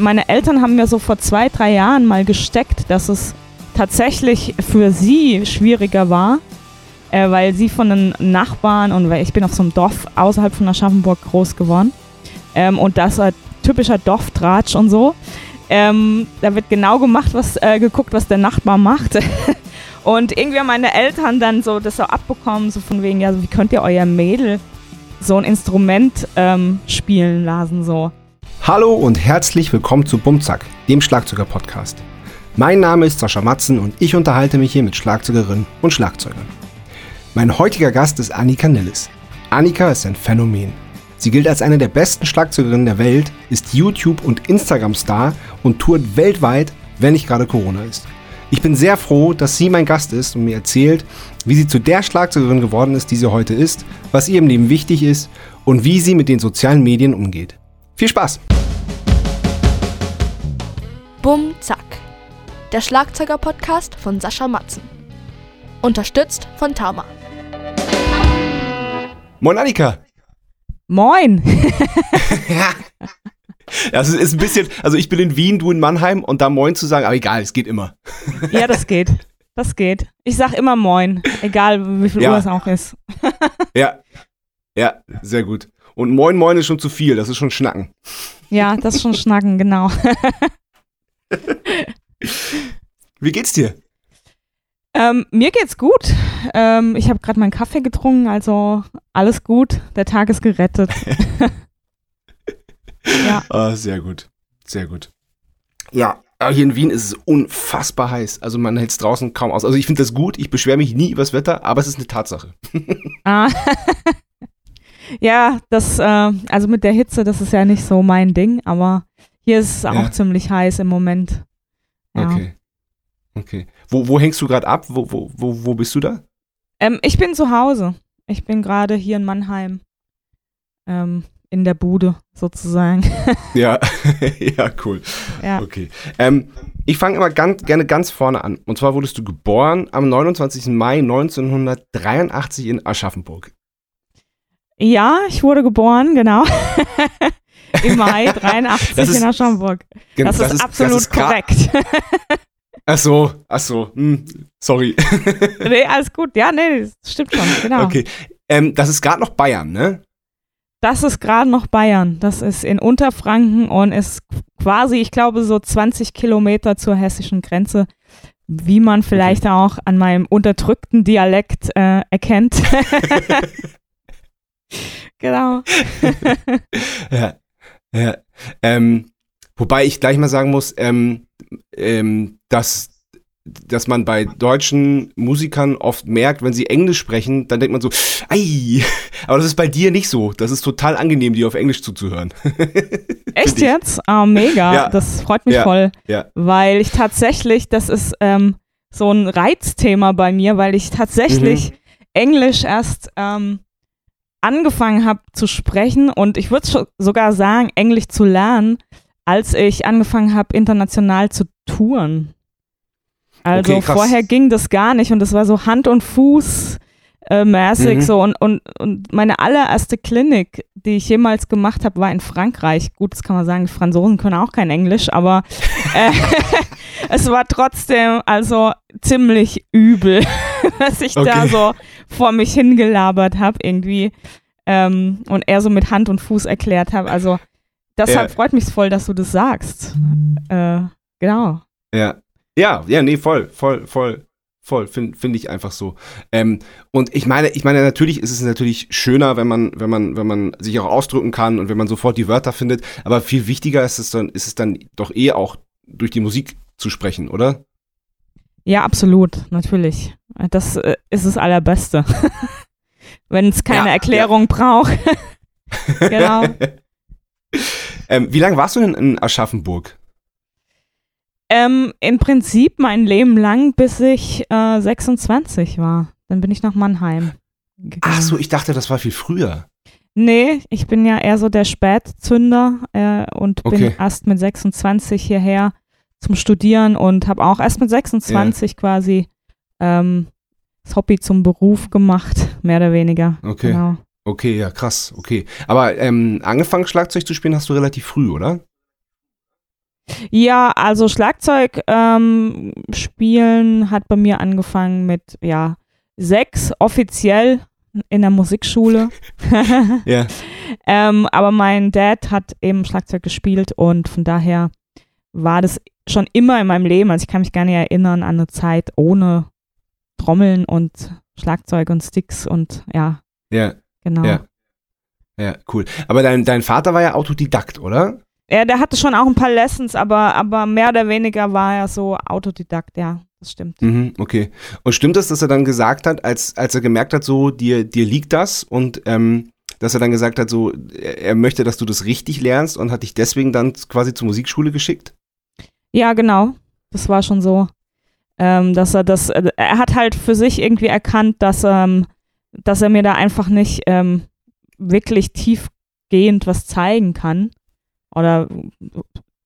meine Eltern haben mir so vor zwei, drei Jahren mal gesteckt, dass es tatsächlich für sie schwieriger war, äh, weil sie von den Nachbarn und weil ich bin auf so einem Dorf außerhalb von Aschaffenburg groß geworden ähm, und das war typischer Dorftratsch und so. Ähm, da wird genau gemacht, was äh, geguckt, was der Nachbar macht. und irgendwie haben meine Eltern dann so das so abbekommen, so von wegen, ja, wie könnt ihr euer Mädel so ein Instrument ähm, spielen lassen, so. Hallo und herzlich willkommen zu Bumzack, dem Schlagzeuger-Podcast. Mein Name ist Sascha Matzen und ich unterhalte mich hier mit Schlagzeugerinnen und Schlagzeugern. Mein heutiger Gast ist Annika Nilles. Annika ist ein Phänomen. Sie gilt als eine der besten Schlagzeugerinnen der Welt, ist YouTube- und Instagram-Star und tourt weltweit, wenn nicht gerade Corona ist. Ich bin sehr froh, dass sie mein Gast ist und mir erzählt, wie sie zu der Schlagzeugerin geworden ist, die sie heute ist, was ihr im Leben wichtig ist und wie sie mit den sozialen Medien umgeht. Viel Spaß! Bum Zack. Der Schlagzeuger-Podcast von Sascha Matzen. Unterstützt von Tama. Moin Annika! Moin! ja. Ja, es ist ein bisschen, also ich bin in Wien, du in Mannheim und da Moin zu sagen, aber egal, es geht immer. ja, das geht. Das geht. Ich sag immer Moin, egal wie viel ja. Uhr es auch ist. ja. Ja, sehr gut. Und Moin Moin ist schon zu viel, das ist schon Schnacken. Ja, das ist schon Schnacken, genau. wie geht's dir? Ähm, mir geht's gut. Ähm, ich habe gerade meinen Kaffee getrunken, also alles gut. Der Tag ist gerettet. ja. Oh, sehr gut. Sehr gut. Ja, aber hier in Wien ist es unfassbar heiß. Also man hält es draußen kaum aus. Also ich finde das gut. Ich beschwere mich nie über das Wetter, aber es ist eine Tatsache. ah. ja, das, äh, also mit der Hitze, das ist ja nicht so mein Ding, aber hier ist es auch ja. ziemlich heiß im Moment. Ja. Okay. Okay. Wo, wo hängst du gerade ab? Wo, wo, wo, wo bist du da? Ähm, ich bin zu Hause. Ich bin gerade hier in Mannheim. Ähm, in der Bude sozusagen. ja, ja, cool. Ja. Okay. Ähm, ich fange immer ganz, gerne ganz vorne an. Und zwar wurdest du geboren am 29. Mai 1983 in Aschaffenburg. Ja, ich wurde geboren, genau. Im Mai 83 ist, in Aschaffenburg. Das, das ist, ist absolut das ist korrekt. Ach so, ach so, hm, sorry. nee, alles gut. Ja, nee, das stimmt schon, genau. Okay. Ähm, das ist gerade noch Bayern, ne? Das ist gerade noch Bayern. Das ist in Unterfranken und ist quasi, ich glaube, so 20 Kilometer zur hessischen Grenze, wie man vielleicht okay. auch an meinem unterdrückten Dialekt äh, erkennt. genau. ja, ja. Ähm, wobei ich gleich mal sagen muss, ähm, ähm, dass dass man bei deutschen Musikern oft merkt, wenn sie Englisch sprechen, dann denkt man so, ei, aber das ist bei dir nicht so. Das ist total angenehm, dir auf Englisch zuzuhören. Echt jetzt? Ah, mega. Ja. Das freut mich ja. voll. Ja. Weil ich tatsächlich, das ist ähm, so ein Reizthema bei mir, weil ich tatsächlich mhm. Englisch erst ähm, angefangen habe zu sprechen und ich würde sogar sagen, Englisch zu lernen, als ich angefangen habe, international zu touren. Also okay, vorher ging das gar nicht und das war so Hand und Fuß äh, mäßig mhm. so und, und, und meine allererste Klinik, die ich jemals gemacht habe, war in Frankreich. Gut, das kann man sagen, die Franzosen können auch kein Englisch, aber äh, es war trotzdem also ziemlich übel, was ich okay. da so vor mich hingelabert habe irgendwie ähm, und er so mit Hand und Fuß erklärt habe. Also deshalb ja. freut mich voll, dass du das sagst. Äh, genau. Ja. Ja, ja, nee, voll, voll, voll, voll, finde find ich einfach so. Ähm, und ich meine, ich meine, natürlich ist es natürlich schöner, wenn man, wenn man, wenn man sich auch ausdrücken kann und wenn man sofort die Wörter findet. Aber viel wichtiger ist es dann, ist es dann doch eh auch durch die Musik zu sprechen, oder? Ja, absolut, natürlich. Das äh, ist das Allerbeste. wenn es keine ja, Erklärung ja. braucht. genau. ähm, wie lange warst du denn in Aschaffenburg? Ähm, Im Prinzip mein Leben lang, bis ich äh, 26 war. Dann bin ich nach Mannheim. Gegangen. Ach so, ich dachte, das war viel früher. Nee, ich bin ja eher so der Spätzünder äh, und okay. bin erst mit 26 hierher zum Studieren und habe auch erst mit 26 ja. quasi ähm, das Hobby zum Beruf gemacht, mehr oder weniger. Okay. Genau. Okay, ja, krass, okay. Aber ähm, angefangen Schlagzeug zu spielen hast du relativ früh, oder? Ja, also Schlagzeug ähm, spielen hat bei mir angefangen mit, ja, sechs offiziell in der Musikschule. ja. ähm, aber mein Dad hat eben Schlagzeug gespielt und von daher war das schon immer in meinem Leben. Also ich kann mich gar nicht erinnern an eine Zeit ohne Trommeln und Schlagzeug und Sticks und ja. Ja. Genau. Ja, ja cool. Aber dein, dein Vater war ja Autodidakt, oder? Ja, der hatte schon auch ein paar Lessons, aber, aber mehr oder weniger war er so Autodidakt, ja, das stimmt. Mhm, okay. Und stimmt es, dass er dann gesagt hat, als, als er gemerkt hat, so, dir, dir liegt das und ähm, dass er dann gesagt hat, so, er möchte, dass du das richtig lernst und hat dich deswegen dann quasi zur Musikschule geschickt? Ja, genau. Das war schon so. Ähm, dass er das, äh, er hat halt für sich irgendwie erkannt, dass, ähm, dass er mir da einfach nicht ähm, wirklich tiefgehend was zeigen kann. Oder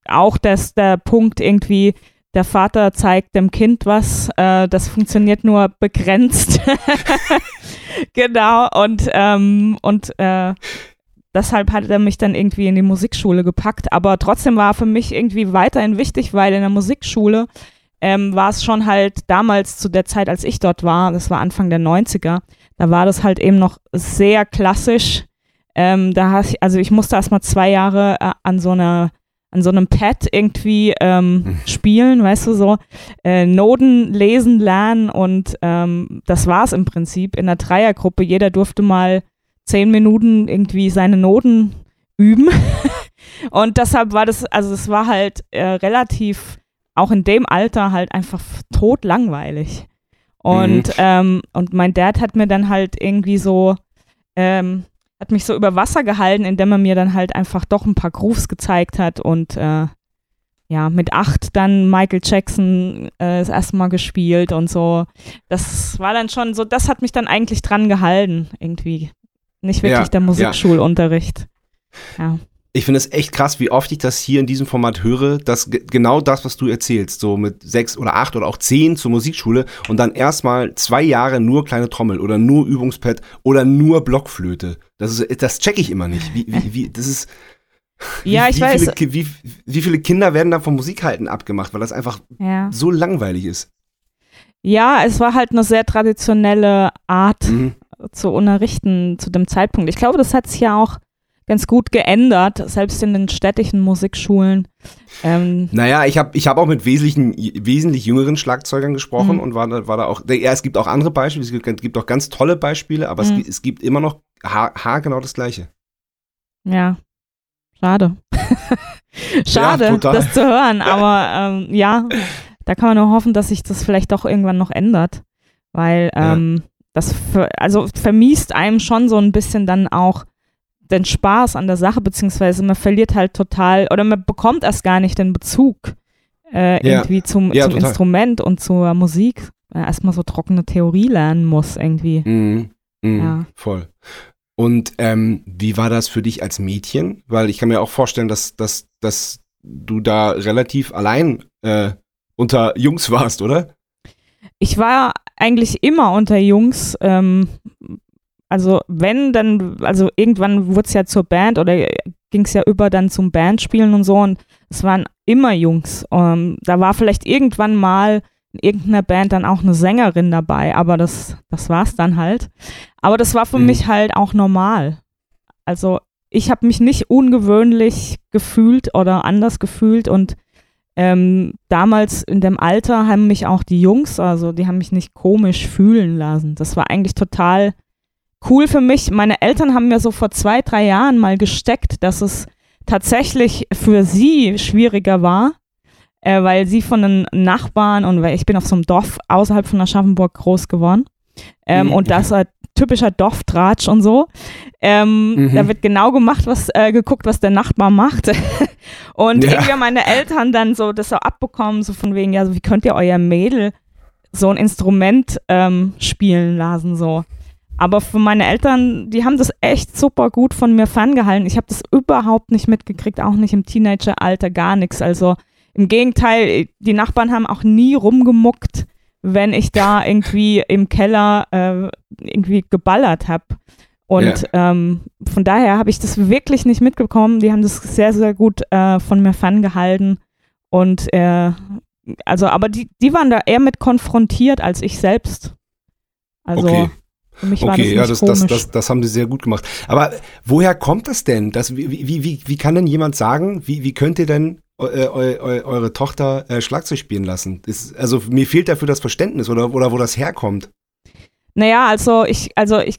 auch dass der Punkt irgendwie, der Vater zeigt dem Kind was, äh, das funktioniert nur begrenzt. genau, und, ähm, und äh, deshalb hat er mich dann irgendwie in die Musikschule gepackt. Aber trotzdem war für mich irgendwie weiterhin wichtig, weil in der Musikschule ähm, war es schon halt damals zu der Zeit, als ich dort war, das war Anfang der 90er, da war das halt eben noch sehr klassisch. Ähm, da ich, also ich musste erst mal zwei Jahre äh, an so einer an so einem Pad irgendwie ähm, hm. spielen, weißt du so, äh, Noten lesen, lernen und ähm, das war es im Prinzip in der Dreiergruppe. Jeder durfte mal zehn Minuten irgendwie seine Noten üben. und deshalb war das, also es war halt äh, relativ, auch in dem Alter halt einfach tot langweilig. Und, mhm. ähm, und mein Dad hat mir dann halt irgendwie so, ähm, hat mich so über Wasser gehalten, indem er mir dann halt einfach doch ein paar Grooves gezeigt hat und äh, ja, mit acht dann Michael Jackson äh, das erste Mal gespielt und so. Das war dann schon so, das hat mich dann eigentlich dran gehalten, irgendwie. Nicht wirklich ja, der Musikschulunterricht. Ja. Ich finde es echt krass, wie oft ich das hier in diesem Format höre, dass genau das, was du erzählst, so mit sechs oder acht oder auch zehn zur Musikschule und dann erstmal zwei Jahre nur kleine Trommel oder nur Übungspad oder nur Blockflöte. Das ist, das check ich immer nicht. Wie, wie, wie, das ist, ja, ich wie weiß. Viele, wie, wie viele Kinder werden da vom Musikhalten abgemacht, weil das einfach ja. so langweilig ist? Ja, es war halt eine sehr traditionelle Art, mhm zu unterrichten zu dem Zeitpunkt. Ich glaube, das hat sich ja auch ganz gut geändert, selbst in den städtischen Musikschulen. Ähm naja, ich habe ich hab auch mit wesentlichen, wesentlich jüngeren Schlagzeugern gesprochen mhm. und war da, war da auch, ja, es gibt auch andere Beispiele, es gibt, gibt auch ganz tolle Beispiele, aber mhm. es, es, gibt immer noch haargenau das Gleiche. Ja, schade. schade, ja, das zu hören, aber ähm, ja, da kann man nur hoffen, dass sich das vielleicht doch irgendwann noch ändert, weil ähm, ja das für, also vermiest einem schon so ein bisschen dann auch den Spaß an der Sache, beziehungsweise man verliert halt total oder man bekommt erst gar nicht den Bezug äh, ja. irgendwie zum, ja, zum Instrument und zur Musik. Erstmal so trockene Theorie lernen muss irgendwie. Mhm. Mhm. Ja. Voll. Und ähm, wie war das für dich als Mädchen? Weil ich kann mir auch vorstellen, dass, dass, dass du da relativ allein äh, unter Jungs warst, oder? Ich war eigentlich immer unter Jungs. Ähm, also wenn, dann, also irgendwann wurde es ja zur Band oder ging es ja über dann zum Bandspielen und so und es waren immer Jungs. Ähm, da war vielleicht irgendwann mal in irgendeiner Band dann auch eine Sängerin dabei, aber das, das war es dann halt. Aber das war für mhm. mich halt auch normal. Also ich habe mich nicht ungewöhnlich gefühlt oder anders gefühlt und ähm, damals in dem Alter haben mich auch die Jungs, also die haben mich nicht komisch fühlen lassen. Das war eigentlich total cool für mich. Meine Eltern haben mir so vor zwei, drei Jahren mal gesteckt, dass es tatsächlich für sie schwieriger war, äh, weil sie von den Nachbarn und weil ich bin auf so einem Dorf außerhalb von Aschaffenburg groß geworden. Ähm, mhm. Und das war typischer Dorftratsch und so. Ähm, mhm. Da wird genau gemacht, was äh, geguckt, was der Nachbar macht. und ja. irgendwie haben meine Eltern dann so das so abbekommen, so von wegen, ja, so, wie könnt ihr euer Mädel so ein Instrument ähm, spielen lassen, so. Aber für meine Eltern, die haben das echt super gut von mir ferngehalten. Ich habe das überhaupt nicht mitgekriegt, auch nicht im Teenageralter, gar nichts. Also im Gegenteil, die Nachbarn haben auch nie rumgemuckt wenn ich da irgendwie im Keller äh, irgendwie geballert habe. Und ja. ähm, von daher habe ich das wirklich nicht mitbekommen. Die haben das sehr, sehr gut äh, von mir ferngehalten. Und äh, also, aber die, die waren da eher mit konfrontiert als ich selbst. Also okay. für mich war okay, das ja, das, das, das, das, haben sie sehr gut gemacht. Aber woher kommt das denn? Das, wie, wie, wie, wie kann denn jemand sagen, wie, wie könnt ihr denn eu, eu, eu, eure Tochter äh, Schlagzeug spielen lassen? Das, also mir fehlt dafür das Verständnis oder, oder wo das herkommt. Naja, also ich, also ich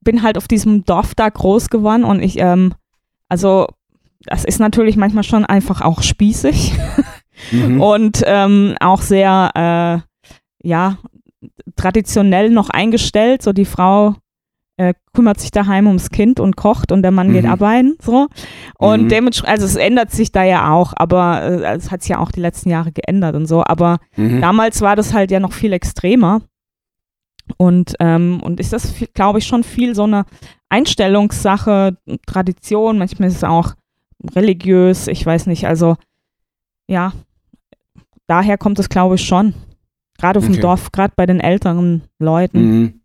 bin halt auf diesem Dorf da groß geworden und ich, ähm, also das ist natürlich manchmal schon einfach auch spießig mhm. und ähm, auch sehr, äh, ja, traditionell noch eingestellt. So die Frau äh, kümmert sich daheim ums Kind und kocht und der Mann mhm. geht arbeiten. So. Und mhm. dementsprechend, also es ändert sich da ja auch, aber äh, es hat sich ja auch die letzten Jahre geändert und so. Aber mhm. damals war das halt ja noch viel extremer. Und, ähm, und ist das, glaube ich, schon viel so eine Einstellungssache, Tradition, manchmal ist es auch religiös, ich weiß nicht, also ja, daher kommt es, glaube ich, schon. Gerade auf okay. dem Dorf, gerade bei den älteren Leuten. Mhm.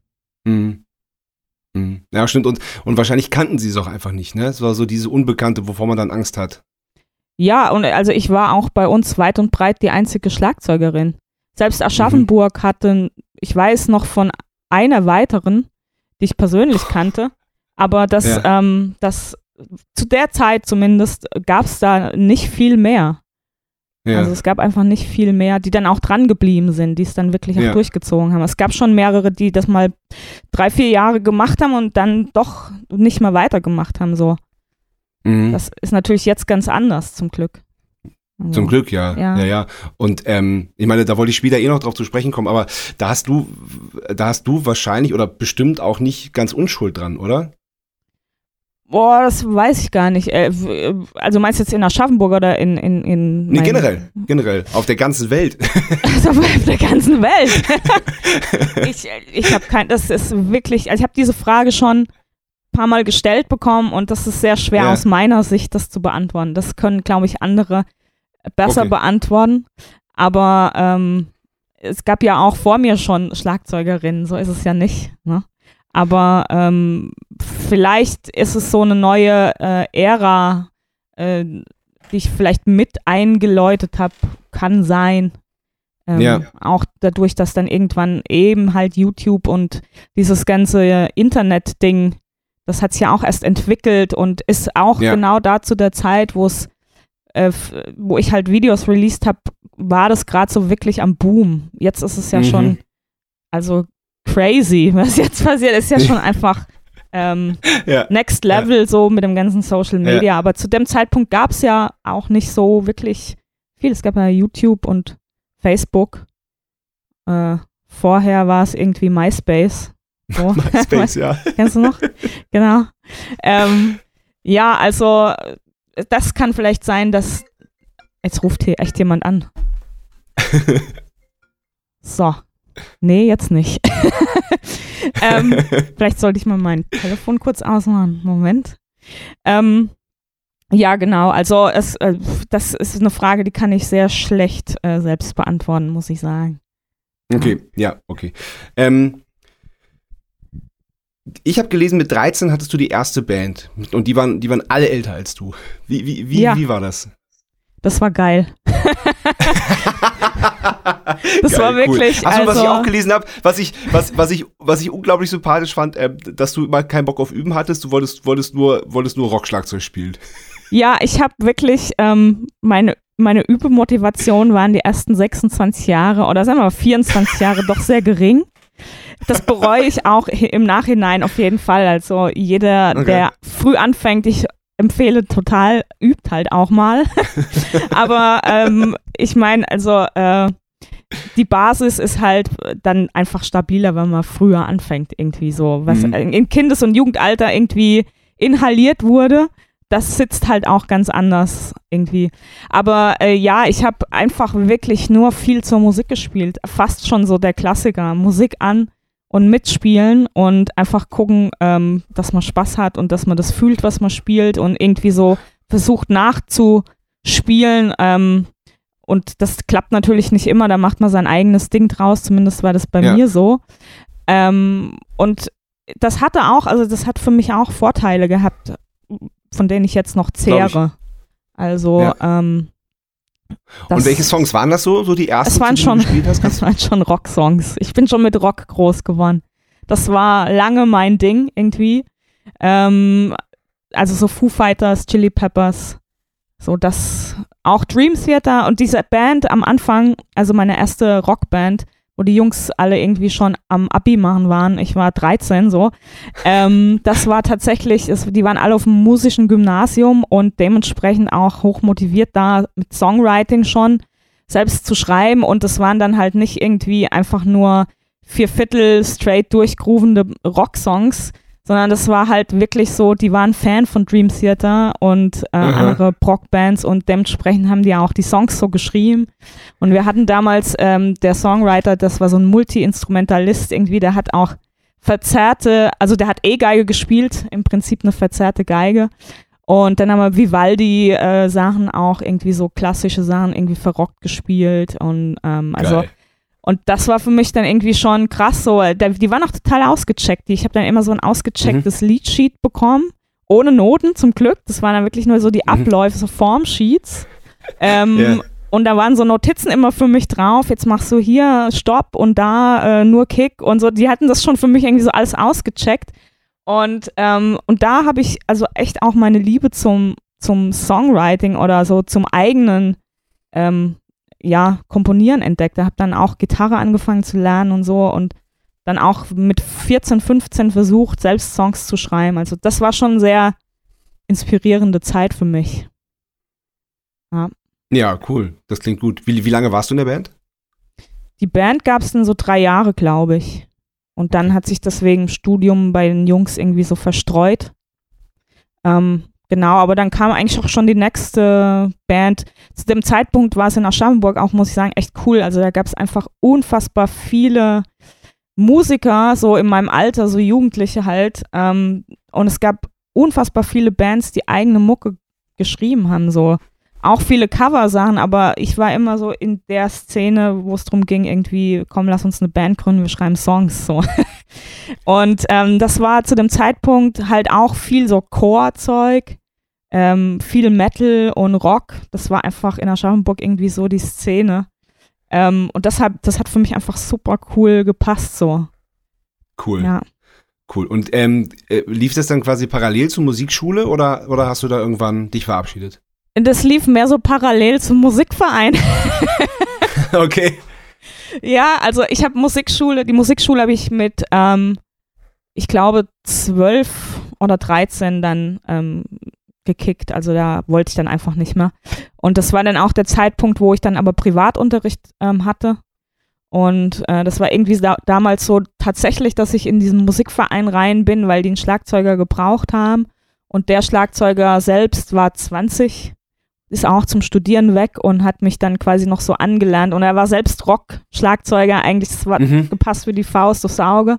Mhm. Mhm. Ja, stimmt. Und, und wahrscheinlich kannten sie es auch einfach nicht, ne? Es war so diese Unbekannte, wovor man dann Angst hat. Ja, und also ich war auch bei uns weit und breit die einzige Schlagzeugerin. Selbst Aschaffenburg mhm. hatte, ich weiß noch von einer weiteren, die ich persönlich kannte, aber das, ja. ähm, das zu der Zeit zumindest gab es da nicht viel mehr. Ja. Also es gab einfach nicht viel mehr, die dann auch dran geblieben sind, die es dann wirklich ja. auch durchgezogen haben. Es gab schon mehrere, die das mal drei, vier Jahre gemacht haben und dann doch nicht mehr weitergemacht haben. So. Mhm. Das ist natürlich jetzt ganz anders, zum Glück. Also, Zum Glück, ja. Ja, ja. ja. Und ähm, ich meine, da wollte ich später eh noch drauf zu sprechen kommen, aber da hast du, da hast du wahrscheinlich oder bestimmt auch nicht ganz Unschuld dran, oder? Boah, das weiß ich gar nicht. Äh, also meinst du jetzt in Aschaffenburg oder in in in Nee, generell, generell auf der ganzen Welt. Also auf der ganzen Welt. ich ich habe kein das ist wirklich, also ich habe diese Frage schon ein paar mal gestellt bekommen und das ist sehr schwer ja. aus meiner Sicht das zu beantworten. Das können glaube ich andere besser okay. beantworten, aber ähm, es gab ja auch vor mir schon Schlagzeugerinnen, so ist es ja nicht, ne? Aber ähm, vielleicht ist es so eine neue äh, Ära, äh, die ich vielleicht mit eingeläutet habe, kann sein. Ähm, ja. Auch dadurch, dass dann irgendwann eben halt YouTube und dieses ganze Internet-Ding, das hat sich ja auch erst entwickelt und ist auch ja. genau da zu der Zeit, wo es, äh, wo ich halt Videos released habe, war das gerade so wirklich am Boom. Jetzt ist es ja mhm. schon, also crazy, was jetzt passiert, ist ja schon einfach ähm, ja. Next Level ja. so mit dem ganzen Social Media. Ja. Aber zu dem Zeitpunkt gab es ja auch nicht so wirklich viel. Es gab ja YouTube und Facebook. Äh, vorher war es irgendwie MySpace. So. MySpace, ja. Kennst du noch? genau. Ähm, ja, also das kann vielleicht sein, dass jetzt ruft hier echt jemand an. so. Nee, jetzt nicht. Ähm, vielleicht sollte ich mal mein Telefon kurz ausmachen. Moment. Ähm, ja, genau. Also es, äh, das ist eine Frage, die kann ich sehr schlecht äh, selbst beantworten, muss ich sagen. Okay, ja, okay. Ähm, ich habe gelesen, mit 13 hattest du die erste Band und die waren, die waren alle älter als du. Wie, wie, wie, ja. wie war das? Das war geil. das geil, war wirklich. Cool. Achso, also, was ich also auch gelesen habe, was ich, was, was ich, was ich unglaublich sympathisch fand, äh, dass du mal keinen Bock auf Üben hattest, du wolltest, wolltest nur, wolltest nur Rockschlagzeug spielen. Ja, ich habe wirklich ähm, meine meine Übemotivation waren die ersten 26 Jahre oder sagen wir mal 24 Jahre doch sehr gering. Das bereue ich auch im Nachhinein auf jeden Fall. Also jeder, okay. der früh anfängt, ich empfehle total, übt halt auch mal. Aber ähm, ich meine, also äh, die Basis ist halt dann einfach stabiler, wenn man früher anfängt, irgendwie so. Was mhm. im Kindes- und Jugendalter irgendwie inhaliert wurde, das sitzt halt auch ganz anders irgendwie. Aber äh, ja, ich habe einfach wirklich nur viel zur Musik gespielt. Fast schon so der Klassiker. Musik an, und mitspielen und einfach gucken, ähm, dass man Spaß hat und dass man das fühlt, was man spielt und irgendwie so versucht nachzuspielen. Ähm, und das klappt natürlich nicht immer, da macht man sein eigenes Ding draus, zumindest war das bei ja. mir so. Ähm, und das hatte auch, also das hat für mich auch Vorteile gehabt, von denen ich jetzt noch zehre. Also, ja. ähm, Das, Und welche Songs waren das so, so die ersten, es waren schon? Es waren schon Rock-Songs. Ich bin schon mit Rock groß geworden. Das war lange mein Ding irgendwie. Ähm, also so Foo Fighters, Chili Peppers, so das, auch Dream Theater und diese Band am Anfang, also meine erste Rockband, wo die Jungs alle irgendwie schon am Abi machen waren. Ich war 13 so. Ähm, das war tatsächlich, es, die waren alle auf dem musischen Gymnasium und dementsprechend auch hoch motiviert da mit Songwriting schon selbst zu schreiben und das waren dann halt nicht irgendwie einfach nur vier Viertel straight durchgroovende Rocksongs, sondern das war halt wirklich so, die waren Fan von Dream Theater und äh, andere Brock-Bands und dementsprechend haben die auch die Songs so geschrieben. Und wir hatten damals, ähm, der Songwriter, das war so ein Multi-Instrumentalist irgendwie, der hat auch verzerrte, also der hat E-Geige gespielt, im Prinzip eine verzerrte Geige. Und dann haben wir Vivaldi-Sachen äh, auch irgendwie so klassische Sachen irgendwie verrockt gespielt und ähm, also Geil. Und das war für mich dann irgendwie schon krass so. Die waren auch total ausgecheckt. Ich habe dann immer so ein ausgechecktes mhm. Leadsheet bekommen, ohne Noten zum Glück. Das waren dann wirklich nur so die mhm. Abläufe, so Formsheets. Ähm, yeah. Und da waren so Notizen immer für mich drauf. Jetzt machst du hier Stopp und da äh, nur Kick und so. Die hatten das schon für mich irgendwie so alles ausgecheckt. Und, ähm, und da habe ich also echt auch meine Liebe zum, zum Songwriting oder so zum eigenen ähm, ja, Komponieren entdeckt. Ich habe dann auch Gitarre angefangen zu lernen und so und dann auch mit 14, 15 versucht, selbst Songs zu schreiben. Also das war schon sehr inspirierende Zeit für mich. Ja, ja cool. Das klingt gut. Wie, wie lange warst du in der Band? Die Band gab es dann so drei Jahre, glaube ich. Und dann hat sich das wegen Studium bei den Jungs irgendwie so verstreut. Ähm, Genau, aber dann kam eigentlich auch schon die nächste Band. Zu dem Zeitpunkt war es in Aschaffenburg auch, muss ich sagen, echt cool. Also da gab es einfach unfassbar viele Musiker, so in meinem Alter, so Jugendliche halt. Ähm, und es gab unfassbar viele Bands, die eigene Mucke geschrieben haben, so auch viele Cover-Sachen, aber ich war immer so in der Szene, wo es darum ging, irgendwie, komm, lass uns eine Band gründen, wir schreiben Songs, so. Und ähm, das war zu dem Zeitpunkt halt auch viel so Core-Zeug, ähm, viel Metal und Rock. Das war einfach in Aschaffenburg irgendwie so die Szene. Ähm, und deshalb, das hat für mich einfach super cool gepasst, so. Cool. Ja. Cool. Und ähm, äh, lief das dann quasi parallel zur Musikschule oder, oder hast du da irgendwann dich verabschiedet? Das lief mehr so parallel zum Musikverein. okay. Ja, also ich habe Musikschule, die Musikschule habe ich mit, ähm, ich glaube, zwölf oder dreizehn dann ähm, gekickt. Also da wollte ich dann einfach nicht mehr. Und das war dann auch der Zeitpunkt, wo ich dann aber Privatunterricht ähm, hatte. Und äh, das war irgendwie da, damals so tatsächlich, dass ich in diesen Musikverein rein bin, weil die einen Schlagzeuger gebraucht haben. Und der Schlagzeuger selbst war 20 ist auch zum Studieren weg und hat mich dann quasi noch so angelernt. Und er war selbst Rock-Schlagzeuger, eigentlich das war mhm. gepasst wie die Faust aufs Auge.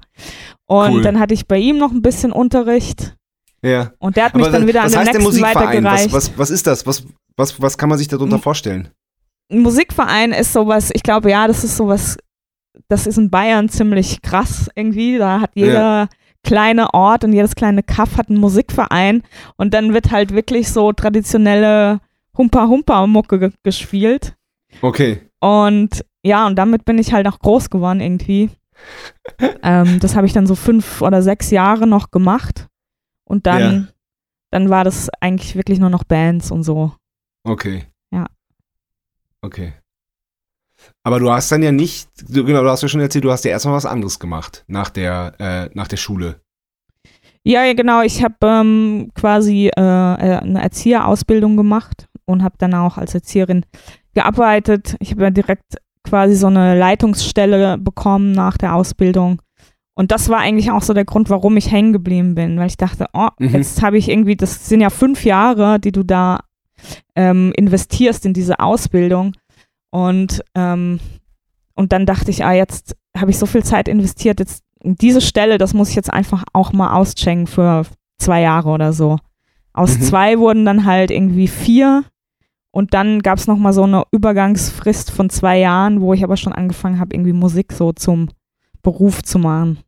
Und cool. dann hatte ich bei ihm noch ein bisschen Unterricht. Ja. Und der hat mich dann wieder an den nächsten weitergereicht. Was, was, was ist das? Was, was, was kann man sich darunter vorstellen? Ein Musikverein ist sowas, ich glaube, ja, das ist sowas, das ist in Bayern ziemlich krass irgendwie. Da hat jeder. Ja kleine Ort und jedes kleine Kaff hat einen Musikverein und dann wird halt wirklich so traditionelle Humpa-Humpa-Mucke gespielt. Okay. Und ja, und damit bin ich halt auch groß geworden irgendwie. ähm, das habe ich dann so fünf oder sechs Jahre noch gemacht. Und dann, ja. dann war das eigentlich wirklich nur noch Bands und so. Okay. Ja. Okay. Aber du hast dann ja nicht, du, genau, du hast ja schon erzählt, du hast ja erstmal was anderes gemacht nach der, äh, nach der Schule. Ja, genau. Ich habe ähm, quasi äh, äh, eine Erzieherausbildung gemacht und habe dann auch als Erzieherin gearbeitet. Ich habe ja direkt quasi so eine Leitungsstelle bekommen nach der Ausbildung. Und das war eigentlich auch so der Grund, warum ich hängen geblieben bin, weil ich dachte, oh, mhm. jetzt habe ich irgendwie, das sind ja fünf Jahre, die du da ähm, investierst in diese Ausbildung. Und, ähm, und dann dachte ich, ah, jetzt habe ich so viel Zeit investiert, jetzt diese Stelle, das muss ich jetzt einfach auch mal auschecken für zwei Jahre oder so. Aus mhm. zwei wurden dann halt irgendwie vier und dann gab es nochmal so eine Übergangsfrist von zwei Jahren, wo ich aber schon angefangen habe, irgendwie Musik so zum Beruf zu machen.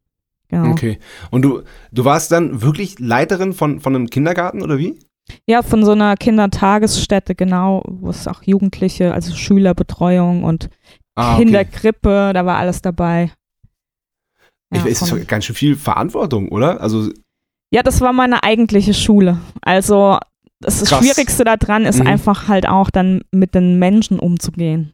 Genau. Okay. Und du, du warst dann wirklich Leiterin von, von einem Kindergarten oder wie? Ja, von so einer Kindertagesstätte, genau, wo es auch Jugendliche, also Schülerbetreuung und ah, okay. Kinderkrippe, da war alles dabei. Ja, ich, es ist ganz schön viel Verantwortung, oder? Also ja, das war meine eigentliche Schule. Also das Krass. Schwierigste daran ist mhm. einfach halt auch dann mit den Menschen umzugehen.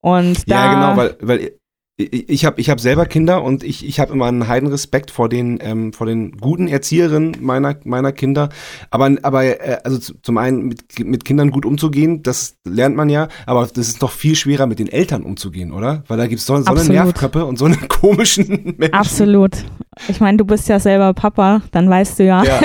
Und da, ja, genau, weil, weil ich habe ich hab selber Kinder und ich, ich habe immer einen heiden Respekt vor den, ähm, vor den guten Erzieherinnen meiner, meiner Kinder. Aber, aber äh, also zum einen mit, mit Kindern gut umzugehen, das lernt man ja, aber das ist doch viel schwerer mit den Eltern umzugehen, oder? Weil da gibt es so, so eine Nervköppe und so einen komischen Menschen. Absolut. Ich meine, du bist ja selber Papa, dann weißt du ja, ja.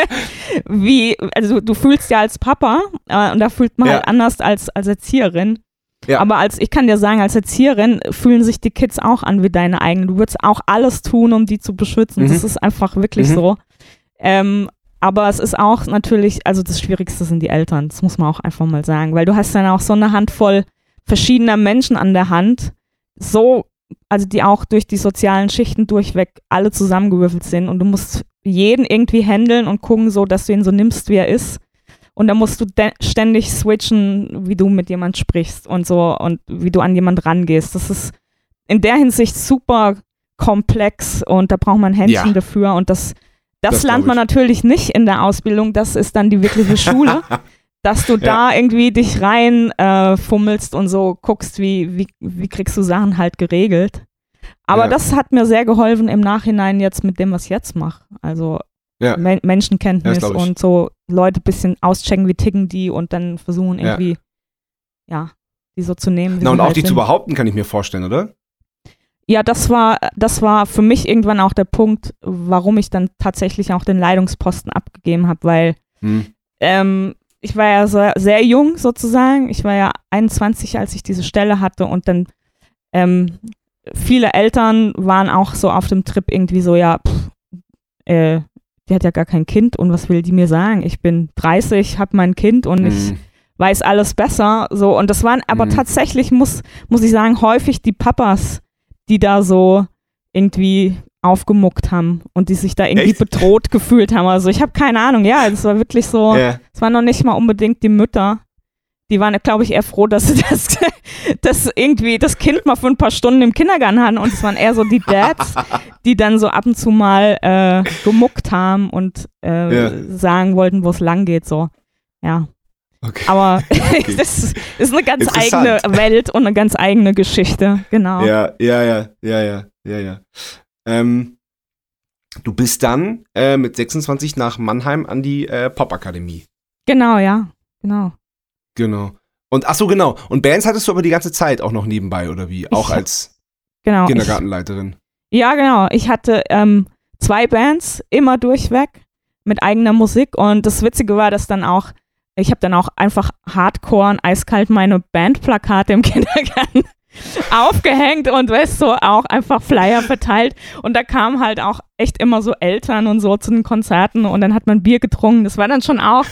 wie, also du fühlst ja als Papa äh, und da fühlt man ja. halt anders als, als Erzieherin. Ja. Aber als ich kann dir sagen, als Erzieherin fühlen sich die Kids auch an wie deine eigenen. Du würdest auch alles tun, um die zu beschützen. Mhm. Das ist einfach wirklich mhm. so. Ähm, aber es ist auch natürlich, also das Schwierigste sind die Eltern. Das muss man auch einfach mal sagen, weil du hast dann auch so eine Handvoll verschiedener Menschen an der Hand, so, also die auch durch die sozialen Schichten durchweg alle zusammengewürfelt sind und du musst jeden irgendwie handeln und gucken, so dass du ihn so nimmst, wie er ist und da musst du ständig switchen, wie du mit jemand sprichst und so und wie du an jemand rangehst. Das ist in der Hinsicht super komplex und da braucht man Händchen ja. dafür und das, das, das lernt man natürlich nicht in der Ausbildung. Das ist dann die wirkliche Schule. dass du ja. da irgendwie dich rein äh, fummelst und so guckst, wie, wie, wie kriegst du Sachen halt geregelt. Aber ja. das hat mir sehr geholfen im Nachhinein jetzt mit dem, was ich jetzt mache. Also ja. Men Menschenkenntnis ja, und so Leute ein bisschen auschecken, wie ticken die und dann versuchen irgendwie, ja, ja die so zu nehmen. Na, und auch halt die sind. zu behaupten, kann ich mir vorstellen, oder? Ja, das war, das war für mich irgendwann auch der Punkt, warum ich dann tatsächlich auch den Leitungsposten abgegeben habe, weil hm. ähm, ich war ja sehr, sehr jung sozusagen. Ich war ja 21, als ich diese Stelle hatte und dann ähm, viele Eltern waren auch so auf dem Trip irgendwie so, ja, pff, äh, die hat ja gar kein Kind und was will die mir sagen? Ich bin 30, habe mein Kind und mhm. ich weiß alles besser. So, und das waren aber mhm. tatsächlich, muss, muss ich sagen, häufig die Papas, die da so irgendwie aufgemuckt haben und die sich da irgendwie Echt? bedroht gefühlt haben. Also ich habe keine Ahnung, ja, es war wirklich so, es yeah. war noch nicht mal unbedingt die Mütter, die waren, glaube ich, eher froh, dass sie das, das irgendwie das Kind mal für ein paar Stunden im Kindergarten hatten. Und es waren eher so die Dads, die dann so ab und zu mal äh, gemuckt haben und äh, ja. sagen wollten, wo es lang geht. So, ja. Okay. Aber okay. das ist eine ganz eigene Welt und eine ganz eigene Geschichte, genau. Ja, ja, ja, ja, ja, ja, ja. Ähm, du bist dann äh, mit 26 nach Mannheim an die äh, Popakademie. Genau, ja, genau. Genau. Und ach so, genau. Und Bands hattest du aber die ganze Zeit auch noch nebenbei, oder wie? Auch ich, als genau, Kindergartenleiterin. Ich, ja, genau. Ich hatte ähm, zwei Bands immer durchweg mit eigener Musik. Und das Witzige war, dass dann auch, ich habe dann auch einfach hardcore und eiskalt meine Bandplakate im Kindergarten aufgehängt und weißt so auch einfach Flyer verteilt. Und da kamen halt auch echt immer so Eltern und so zu den Konzerten und dann hat man Bier getrunken. Das war dann schon auch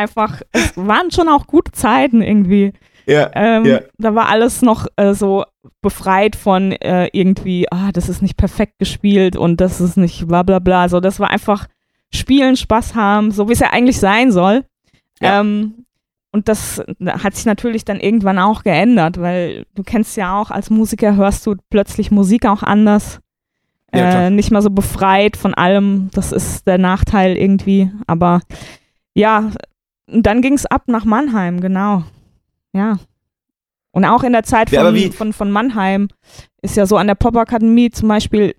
einfach, es waren schon auch gute Zeiten irgendwie. Ja, ähm, ja. Da war alles noch äh, so befreit von äh, irgendwie, ah, das ist nicht perfekt gespielt und das ist nicht bla bla bla. So, das war einfach spielen, Spaß haben, so wie es ja eigentlich sein soll. Ja. Ähm, und das hat sich natürlich dann irgendwann auch geändert, weil du kennst ja auch, als Musiker hörst du plötzlich Musik auch anders. Ja, äh, nicht mehr so befreit von allem. Das ist der Nachteil irgendwie. Aber ja, und dann ging es ab nach Mannheim, genau. Ja. Und auch in der Zeit von, ja, von, von Mannheim ist ja so an der Popakademie zum Beispiel,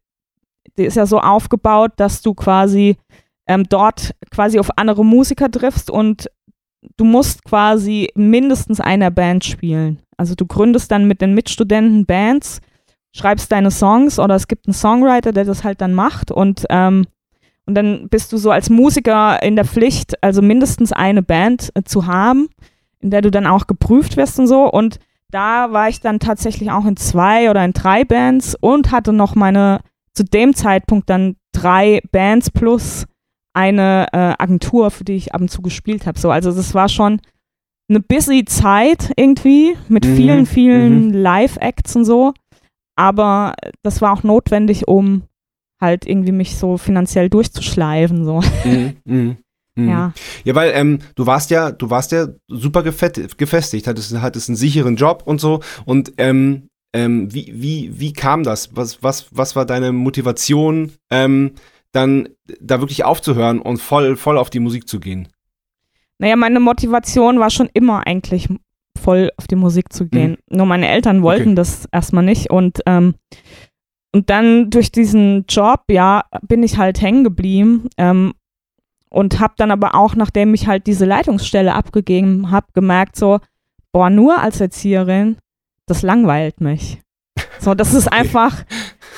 die ist ja so aufgebaut, dass du quasi ähm, dort quasi auf andere Musiker triffst und du musst quasi mindestens einer Band spielen. Also du gründest dann mit den Mitstudenten Bands, schreibst deine Songs oder es gibt einen Songwriter, der das halt dann macht und ähm, und dann bist du so als Musiker in der Pflicht, also mindestens eine Band äh, zu haben, in der du dann auch geprüft wirst und so. Und da war ich dann tatsächlich auch in zwei oder in drei Bands und hatte noch meine, zu dem Zeitpunkt dann drei Bands plus eine äh, Agentur, für die ich ab und zu gespielt habe. So, also das war schon eine busy Zeit irgendwie mit mhm. vielen, vielen mhm. Live-Acts und so. Aber das war auch notwendig, um halt irgendwie mich so finanziell durchzuschleifen. So. Mhm, mh. Mhm. Ja. Ja, weil ähm, du warst ja, du warst ja super gefestigt, hattest, hattest einen sicheren Job und so. Und ähm, ähm, wie, wie, wie kam das? Was, was, was war deine Motivation, ähm, dann da wirklich aufzuhören und voll, voll auf die Musik zu gehen? Naja, meine Motivation war schon immer eigentlich voll auf die Musik zu gehen. Mhm. Nur meine Eltern wollten okay. das erstmal nicht und ähm, und dann durch diesen Job, ja, bin ich halt hängen geblieben ähm, und habe dann aber auch, nachdem ich halt diese Leitungsstelle abgegeben habe, gemerkt so, boah, nur als Erzieherin, das langweilt mich. So, das ist einfach,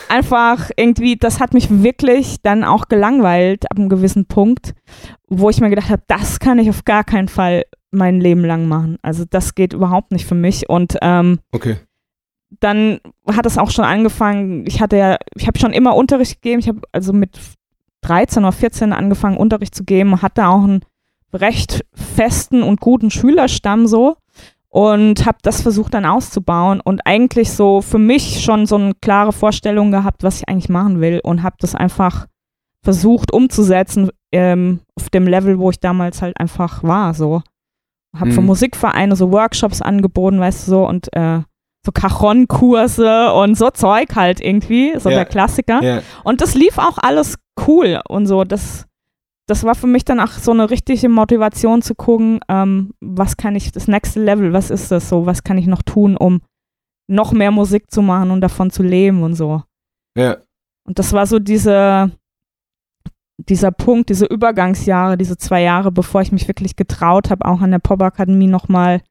einfach irgendwie, das hat mich wirklich dann auch gelangweilt ab einem gewissen Punkt, wo ich mir gedacht habe, das kann ich auf gar keinen Fall mein Leben lang machen. Also das geht überhaupt nicht für mich. Und ähm, okay. Dann hat es auch schon angefangen, ich hatte ja, ich habe schon immer Unterricht gegeben, ich habe also mit 13 oder 14 angefangen, Unterricht zu geben, hatte auch einen recht festen und guten Schülerstamm so und habe das versucht dann auszubauen und eigentlich so für mich schon so eine klare Vorstellung gehabt, was ich eigentlich machen will und habe das einfach versucht umzusetzen ähm, auf dem Level, wo ich damals halt einfach war, so. Habe mhm. für Musikvereine so Workshops angeboten, weißt du, so und äh, so Cajon-Kurse und so Zeug halt irgendwie, so ja. der Klassiker. Ja. Und das lief auch alles cool und so. Das, das war für mich dann auch so eine richtige Motivation zu gucken, ähm, was kann ich, das nächste Level, was ist das so, was kann ich noch tun, um noch mehr Musik zu machen und davon zu leben und so. Ja. Und das war so diese, dieser Punkt, diese Übergangsjahre, diese zwei Jahre, bevor ich mich wirklich getraut habe, auch an der Pop-Akademie nochmal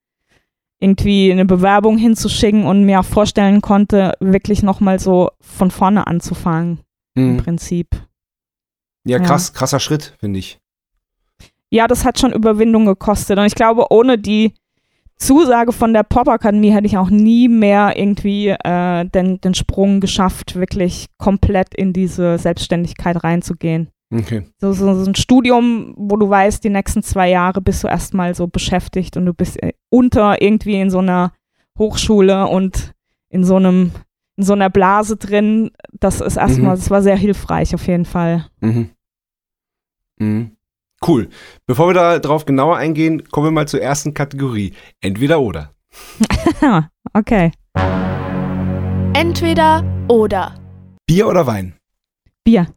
irgendwie eine Bewerbung hinzuschicken und mir auch vorstellen konnte, wirklich nochmal so von vorne anzufangen, mhm. im Prinzip. Ja, krass, ja. krasser Schritt, finde ich. Ja, das hat schon Überwindung gekostet. Und ich glaube, ohne die Zusage von der Pop-Akademie hätte ich auch nie mehr irgendwie äh, den, den Sprung geschafft, wirklich komplett in diese Selbstständigkeit reinzugehen. Okay. So, so, so, ein Studium, wo du weißt, die nächsten zwei Jahre bist du erstmal so beschäftigt und du bist äh, unter irgendwie in so einer Hochschule und in so einem in so einer Blase drin. Das ist erstmal, mhm. das war sehr hilfreich auf jeden Fall. Mhm. Mhm. Cool. Bevor wir da drauf genauer eingehen, kommen wir mal zur ersten Kategorie. Entweder oder. okay. Entweder oder. Bier oder Wein? Bier.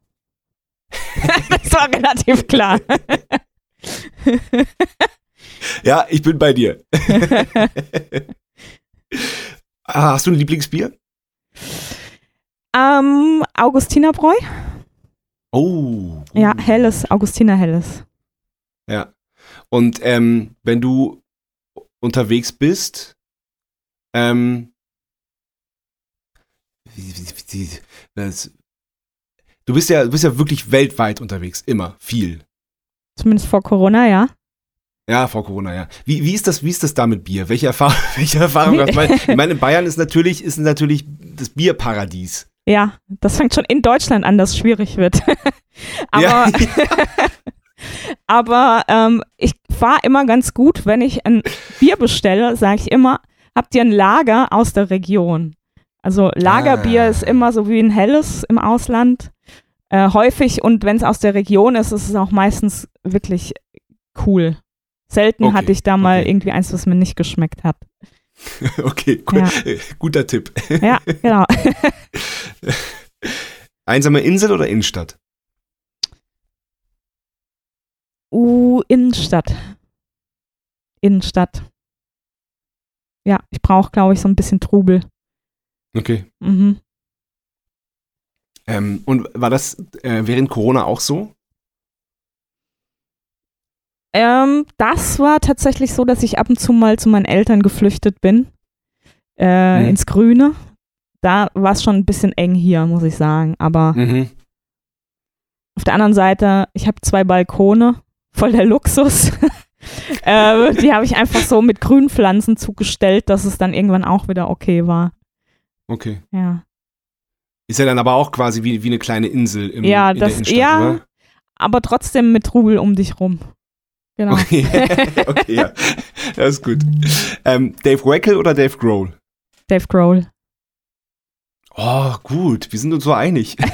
das war relativ klar. ja, ich bin bei dir. Ah, hast du ein Lieblingsbier? Ähm, Augustinerbräu. Oh. Ja, helles, Augustiner helles. Ja. Und ähm, wenn du unterwegs bist, ähm, das, du bist ja, du bist ja wirklich weltweit unterwegs, immer, viel. Zumindest vor Corona, ja. Ja, vor Corona, ja. Wie, wie, ist das, wie ist das da mit Bier? Welche Erfahrung, welche Erfahrung hast du? Ich meine, in Bayern ist natürlich, ist natürlich das Bierparadies. Ja, das fängt schon in Deutschland an, dass es schwierig wird. aber ja. aber ähm, ich fahre immer ganz gut, wenn ich ein Bier bestelle, sage ich immer, habt ihr ein Lager aus der Region? Also Lagerbier ah. ist immer so wie ein helles im Ausland. Äh, häufig und wenn es aus der Region ist, ist es auch meistens wirklich cool. Selten okay, hatte ich da mal okay. irgendwie eins, was mir nicht geschmeckt hat. Okay, cool. ja. guter Tipp. Ja, genau. Einsame Insel oder Innenstadt? Uh, Innenstadt. Innenstadt. Ja, ich brauche, glaube ich, so ein bisschen Trubel. Okay. Mhm. Ähm, und war das äh, während Corona auch so? Ähm, das war tatsächlich so, dass ich ab und zu mal zu meinen Eltern geflüchtet bin. Äh, mhm. Ins Grüne. Da war es schon ein bisschen eng hier, muss ich sagen. Aber mhm. auf der anderen Seite, ich habe zwei Balkone, voll der Luxus. äh, die habe ich einfach so mit Grünpflanzen zugestellt, dass es dann irgendwann auch wieder okay war. Okay. Ja. Ist ja dann aber auch quasi wie, wie eine kleine Insel im, ja, in das, der Innenstadt, ja, oder? aber trotzdem mit Trubel um dich rum. Genau. Okay, okay ja. Das ist gut. Ähm, Dave Wackel oder Dave Grohl? Dave Grohl. Oh, gut. Wir sind uns so einig.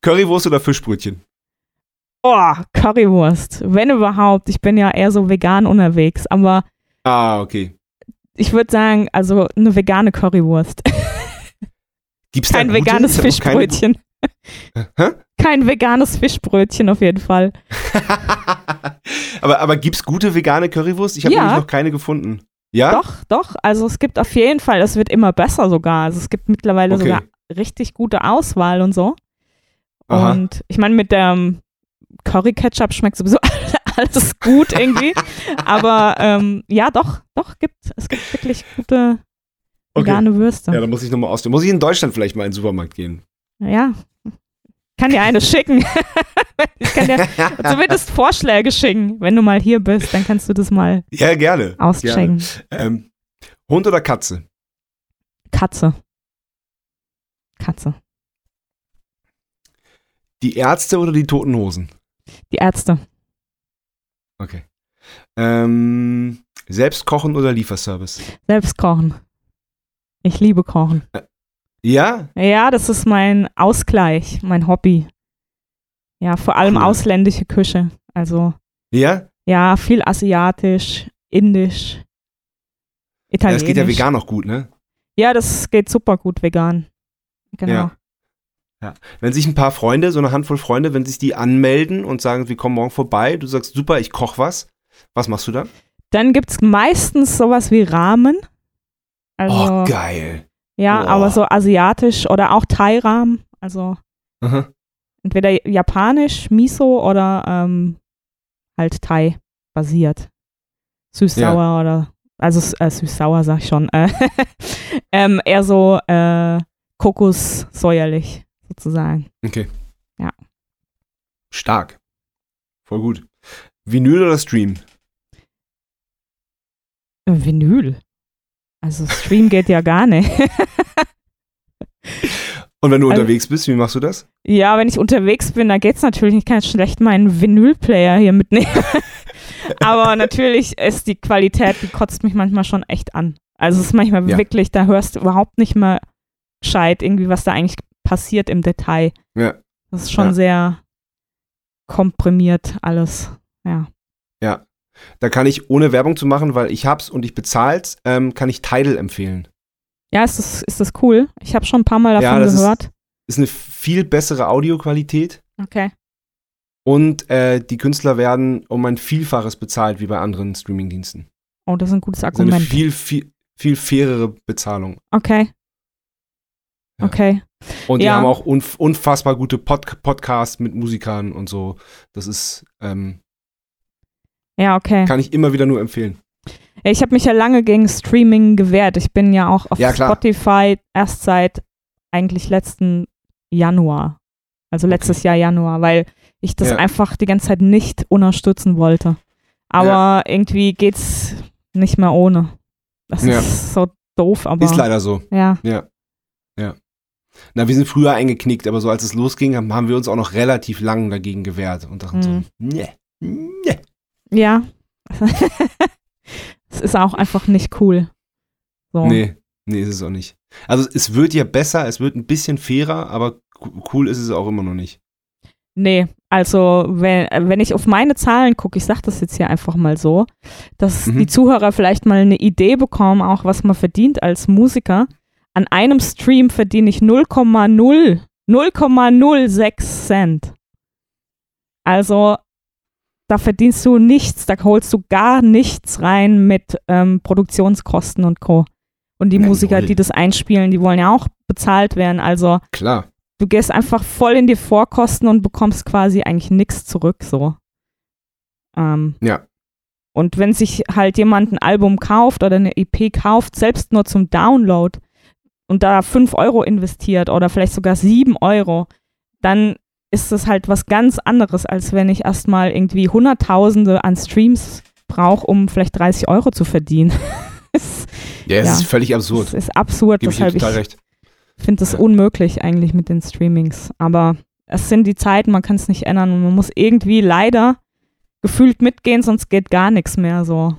Currywurst oder Fischbrötchen? Oh, Currywurst. Wenn überhaupt. Ich bin ja eher so vegan unterwegs, aber. Ah, okay. Ich würde sagen, also eine vegane Currywurst. Gibt's Kein veganes Fischbrötchen. Hä? Kein veganes Fischbrötchen auf jeden Fall. aber aber gibt es gute vegane Currywurst? Ich habe ja. nämlich noch keine gefunden. Ja? Doch, doch. Also es gibt auf jeden Fall, es wird immer besser sogar. Also es gibt mittlerweile okay. sogar richtig gute Auswahl und so. Aha. Und ich meine, mit der Curry Ketchup schmeckt sowieso alles gut irgendwie. Aber ähm, ja, doch, doch, gibt, es gibt wirklich gute vegane okay. Würste. Ja, da muss ich nochmal ausstellen. Muss ich in Deutschland vielleicht mal in den Supermarkt gehen? Ja, kann dir eine schicken. ich kann dir zumindest Vorschläge schicken. Wenn du mal hier bist, dann kannst du das mal ja, gerne, auschecken. Gerne. Ähm, Hund oder Katze? Katze. Katze. Die Ärzte oder die Toten Hosen? Die Ärzte. Okay. Ähm, selbst kochen oder Lieferservice? Selbst kochen. Ich liebe Kochen. Äh, ja? Ja, das ist mein Ausgleich, mein Hobby. Ja, vor allem cool. ausländische Küche. Also. Ja? Ja, viel asiatisch, indisch, italienisch. Ja, das geht ja vegan auch gut, ne? Ja, das geht super gut vegan. Genau. Ja. Ja. Wenn sich ein paar Freunde, so eine Handvoll Freunde, wenn sich die anmelden und sagen, wir kommen morgen vorbei, du sagst, super, ich koche was, was machst du dann? Dann gibt es meistens sowas wie Rahmen. Also, oh, geil. Ja, Boah. aber so asiatisch oder auch Thai-Rahmen. Also Aha. entweder japanisch, Miso oder ähm, halt Thai basiert. Süß-sauer ja. oder, also äh, süß-sauer sag ich schon. Äh, ähm, eher so äh, Kokos-säuerlich sozusagen. Okay. Ja. Stark. Voll gut. Vinyl oder Stream? Vinyl. Also Stream geht ja gar nicht. Und wenn du also, unterwegs bist, wie machst du das? Ja, wenn ich unterwegs bin, dann geht's natürlich. Ich kann schlecht meinen Vinylplayer hier mitnehmen. Aber natürlich ist die Qualität, die kotzt mich manchmal schon echt an. Also es ist manchmal ja. wirklich, da hörst du überhaupt nicht mehr gescheit irgendwie, was da eigentlich passiert im Detail. Ja. Das ist schon ja. sehr komprimiert alles. Ja. Ja. Da kann ich, ohne Werbung zu machen, weil ich hab's und ich bezahl's, ähm, kann ich Tidal empfehlen. Ja, ist das, ist das cool? Ich habe schon ein paar Mal davon ja, gehört. Ist, ist eine viel bessere Audioqualität. Okay. Und äh, die Künstler werden um ein Vielfaches bezahlt wie bei anderen Streamingdiensten. Oh, das ist ein gutes Argument. Das ist eine viel, viel, viel fairere Bezahlung. Okay. Ja. Okay. Und die ja. haben auch unf unfassbar gute Pod Podcasts mit Musikern und so. Das ist ähm, ja, okay. Kann ich immer wieder nur empfehlen. Ich habe mich ja lange gegen Streaming gewehrt. Ich bin ja auch auf ja, Spotify erst seit eigentlich letzten Januar. Also letztes okay. Jahr Januar, weil ich das ja. einfach die ganze Zeit nicht unterstützen wollte. Aber ja. irgendwie geht's nicht mehr ohne. Das ist so doof, aber. Ist leider so. Ja. Ja. Na, wir sind früher eingeknickt, aber so als es losging, haben wir uns auch noch relativ lang dagegen gewehrt und dachten mhm. so, ne, ne. Ja. es ist auch einfach nicht cool. So. Nee, nee, ist es auch nicht. Also es wird ja besser, es wird ein bisschen fairer, aber cool ist es auch immer noch nicht. Nee, also wenn, wenn ich auf meine Zahlen gucke, ich sage das jetzt hier einfach mal so, dass mhm. die Zuhörer vielleicht mal eine Idee bekommen, auch was man verdient als Musiker. An einem Stream verdiene ich 0,0 0,06 Cent. Also da verdienst du nichts, da holst du gar nichts rein mit ähm, Produktionskosten und Co. Und die Nein, Musiker, null. die das einspielen, die wollen ja auch bezahlt werden. Also klar. Du gehst einfach voll in die Vorkosten und bekommst quasi eigentlich nichts zurück, so. Ähm, ja. Und wenn sich halt jemand ein Album kauft oder eine EP kauft, selbst nur zum Download und da 5 Euro investiert oder vielleicht sogar 7 Euro, dann ist das halt was ganz anderes, als wenn ich erstmal irgendwie Hunderttausende an Streams brauche, um vielleicht 30 Euro zu verdienen. ja, es ja, ist völlig absurd. Es ist absurd, Gebe deshalb ich, ich finde es ja. unmöglich eigentlich mit den Streamings. Aber es sind die Zeiten, man kann es nicht ändern und man muss irgendwie leider gefühlt mitgehen, sonst geht gar nichts mehr so.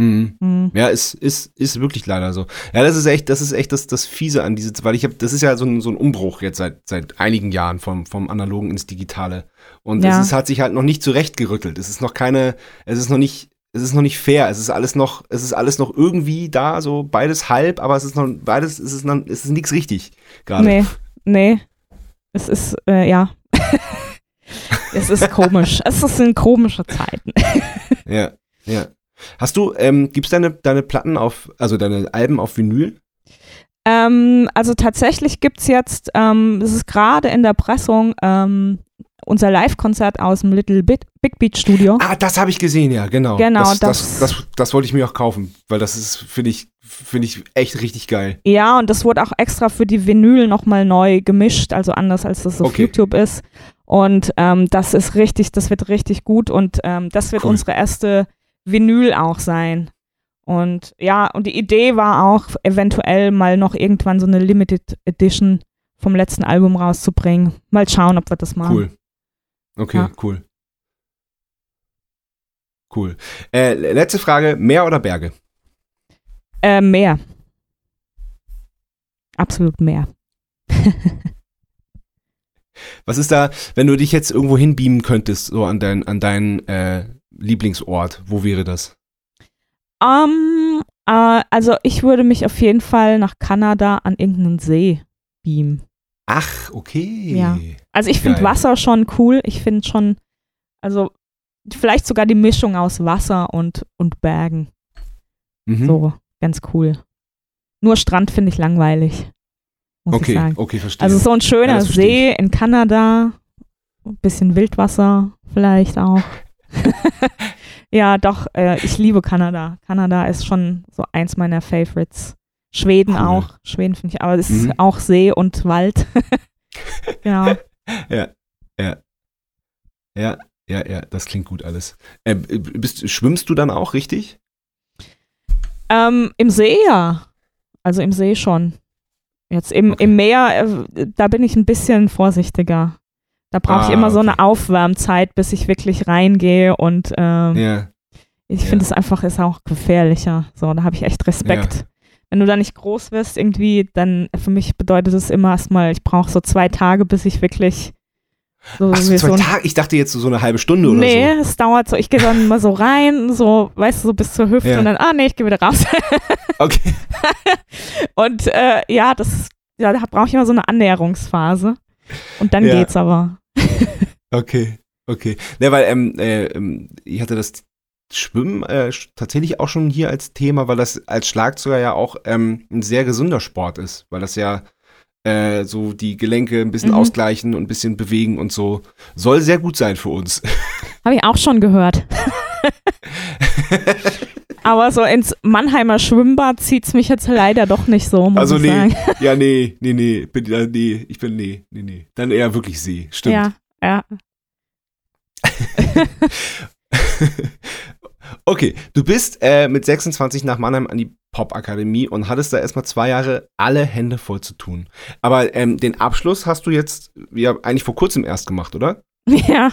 Mhm. Mhm. Ja, ist, ist, ist wirklich leider so. Ja, das ist echt, das ist echt das, das Fiese an diese, weil ich habe, das ist ja so ein, so ein Umbruch jetzt seit, seit einigen Jahren vom, vom Analogen ins Digitale. Und ja. es ist, hat sich halt noch nicht zurechtgerüttelt. Es ist noch keine, es ist noch nicht, es ist noch nicht fair. Es ist alles noch, es ist alles noch irgendwie da, so beides halb, aber es ist noch beides, es ist noch, es ist nichts richtig gerade. Nee, nee. Es ist, äh, ja. es ist komisch. es sind komische Zeiten. ja, ja. Hast du, ähm, gibt's deine, deine Platten auf, also deine Alben auf Vinyl? Ähm, also tatsächlich gibt es jetzt, ähm, es ist gerade in der Pressung, ähm, unser Live-Konzert aus dem Little Bit, Big Beat Studio. Ah, das habe ich gesehen, ja, genau. Genau, das, das, das, das, das wollte ich mir auch kaufen, weil das ist, finde ich, finde ich echt richtig geil. Ja, und das wurde auch extra für die Vinyl nochmal neu gemischt, also anders als das auf okay. YouTube ist. Und ähm, das ist richtig, das wird richtig gut und ähm, das wird cool. unsere erste Vinyl auch sein. Und ja, und die Idee war auch, eventuell mal noch irgendwann so eine Limited Edition vom letzten Album rauszubringen. Mal schauen, ob wir das machen. Cool. Okay, ja. cool. Cool. Äh, letzte Frage: Meer oder Berge? Äh, Meer. Absolut Meer. Was ist da, wenn du dich jetzt irgendwo hinbeamen könntest, so an dein, an deinen äh, Lieblingsort? Wo wäre das? Um, äh, also ich würde mich auf jeden Fall nach Kanada an irgendeinen See beamen. Ach, okay. Ja. Also ich finde Wasser schon cool. Ich finde schon, also vielleicht sogar die Mischung aus Wasser und, und Bergen. Mhm. So, ganz cool. Nur Strand finde ich langweilig. Muss okay, ich sagen. okay, verstehe. Also so ein schöner ja, See in Kanada, ein bisschen Wildwasser vielleicht auch. ja, doch, äh, ich liebe Kanada. Kanada ist schon so eins meiner Favorites. Schweden cool. auch. Schweden finde ich, aber es mhm. ist auch See und Wald. genau. Ja, ja. Ja, ja, ja, das klingt gut alles. Äh, bist, schwimmst du dann auch richtig? Ähm, Im See ja. Also im See schon. Jetzt im, okay. im Meer, äh, da bin ich ein bisschen vorsichtiger. Da brauche ah, ich immer so eine Aufwärmzeit, bis ich wirklich reingehe und ähm, yeah. ich finde es einfach ist auch gefährlicher. So, da habe ich echt Respekt. Yeah. Wenn du da nicht groß wirst, irgendwie, dann für mich bedeutet es immer erstmal, ich brauche so zwei Tage, bis ich wirklich so, Ach so, zwei so Tage? Ich dachte jetzt so eine halbe Stunde oder nee, so. Nee, es dauert so. Ich gehe dann mal so rein, so, weißt du, so bis zur Hüfte ja. und dann, ah nee, ich gehe wieder raus. okay. und äh, ja, das, ja, da brauche ich immer so eine Annäherungsphase. Und dann ja. geht's aber. okay, okay. Ne, weil ähm, äh, ähm, ich hatte das Schwimmen äh, tatsächlich auch schon hier als Thema, weil das als Schlagzeuger ja auch ähm, ein sehr gesunder Sport ist, weil das ja äh, so die Gelenke ein bisschen mhm. ausgleichen und ein bisschen bewegen und so. Soll sehr gut sein für uns. Habe ich auch schon gehört. Aber so ins Mannheimer Schwimmbad zieht es mich jetzt leider doch nicht so, muss also, ich nee, sagen. ja, nee, nee, nee, bin, nee, ich bin, nee, nee, nee. Dann eher wirklich See, stimmt. Ja, ja. okay, du bist äh, mit 26 nach Mannheim an die Popakademie und hattest da erstmal zwei Jahre alle Hände voll zu tun. Aber ähm, den Abschluss hast du jetzt ja eigentlich vor kurzem erst gemacht, oder? Ja,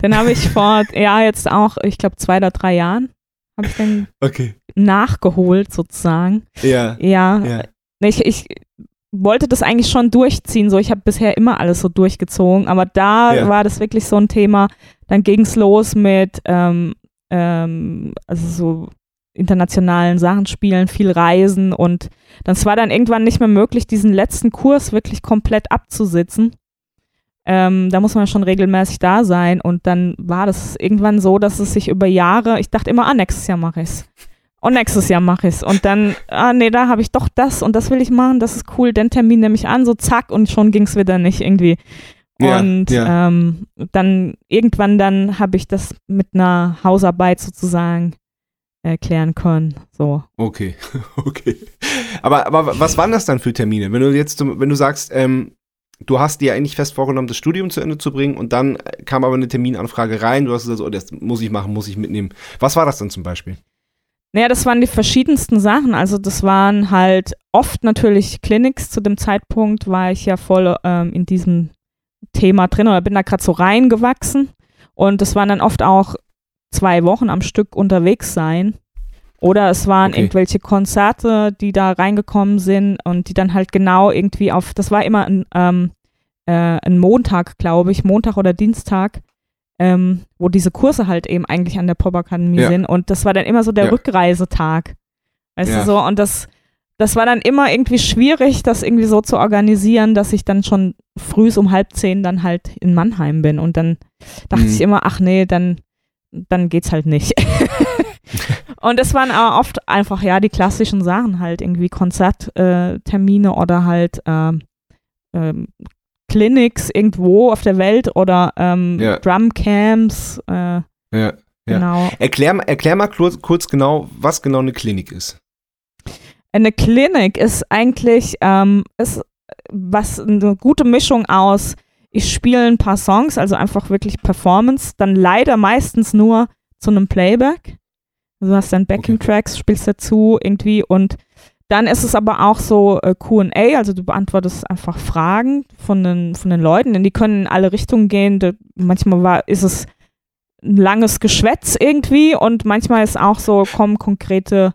den habe ich vor, ja, jetzt auch, ich glaube, zwei oder drei Jahren habe ich dann okay. nachgeholt sozusagen. Ja. Ja. ja. Ich, ich wollte das eigentlich schon durchziehen. So, ich habe bisher immer alles so durchgezogen, aber da ja. war das wirklich so ein Thema. Dann ging es los mit, ähm, ähm, also so internationalen Sachen spielen, viel reisen und das war dann irgendwann nicht mehr möglich, diesen letzten Kurs wirklich komplett abzusitzen. Ähm, da muss man schon regelmäßig da sein und dann war das irgendwann so, dass es sich über Jahre, ich dachte immer, ah, nächstes Jahr mache ich es. Und nächstes Jahr mache ich es. Und dann, ah nee, da habe ich doch das und das will ich machen, das ist cool, den Termin nehme ich an, so zack und schon ging es wieder nicht irgendwie. Und ja, ja. Ähm, dann irgendwann dann habe ich das mit einer Hausarbeit sozusagen erklären können. So. Okay, okay. Aber, aber was waren das dann für Termine? Wenn du jetzt, wenn du sagst, ähm, du hast dir eigentlich fest vorgenommen, das Studium zu Ende zu bringen und dann kam aber eine Terminanfrage rein, du hast gesagt, oh, das muss ich machen, muss ich mitnehmen. Was war das dann zum Beispiel? Naja, das waren die verschiedensten Sachen. Also das waren halt oft natürlich Clinics. Zu dem Zeitpunkt war ich ja voll ähm, in diesem Thema drin oder bin da gerade so reingewachsen. Und das waren dann oft auch zwei Wochen am Stück unterwegs sein. Oder es waren okay. irgendwelche Konzerte, die da reingekommen sind und die dann halt genau irgendwie auf, das war immer ein, ähm, äh, ein Montag, glaube ich, Montag oder Dienstag, ähm, wo diese Kurse halt eben eigentlich an der Popakademie ja. sind. Und das war dann immer so der ja. Rückreisetag. Weißt ja. du so? Und das, das war dann immer irgendwie schwierig, das irgendwie so zu organisieren, dass ich dann schon früh um halb zehn dann halt in Mannheim bin. Und dann dachte mhm. ich immer, ach nee, dann, dann geht's halt nicht. und es waren aber oft einfach, ja, die klassischen Sachen halt, irgendwie Konzerttermine äh, oder halt ähm, ähm, Clinics irgendwo auf der Welt oder ähm, ja. Drumcamps. Äh, ja, ja. Genau. Erklär, erklär mal kurz, kurz genau, was genau eine Klinik ist. Eine Klinik ist eigentlich ähm, ist was eine gute Mischung aus, ich spiele ein paar Songs, also einfach wirklich Performance, dann leider meistens nur zu einem Playback. Also du hast dann Backing-Tracks, okay. spielst dazu irgendwie und dann ist es aber auch so äh, QA, also du beantwortest einfach Fragen von den, von den Leuten, denn die können in alle Richtungen gehen. Da, manchmal war, ist es ein langes Geschwätz irgendwie und manchmal ist auch so, kommen konkrete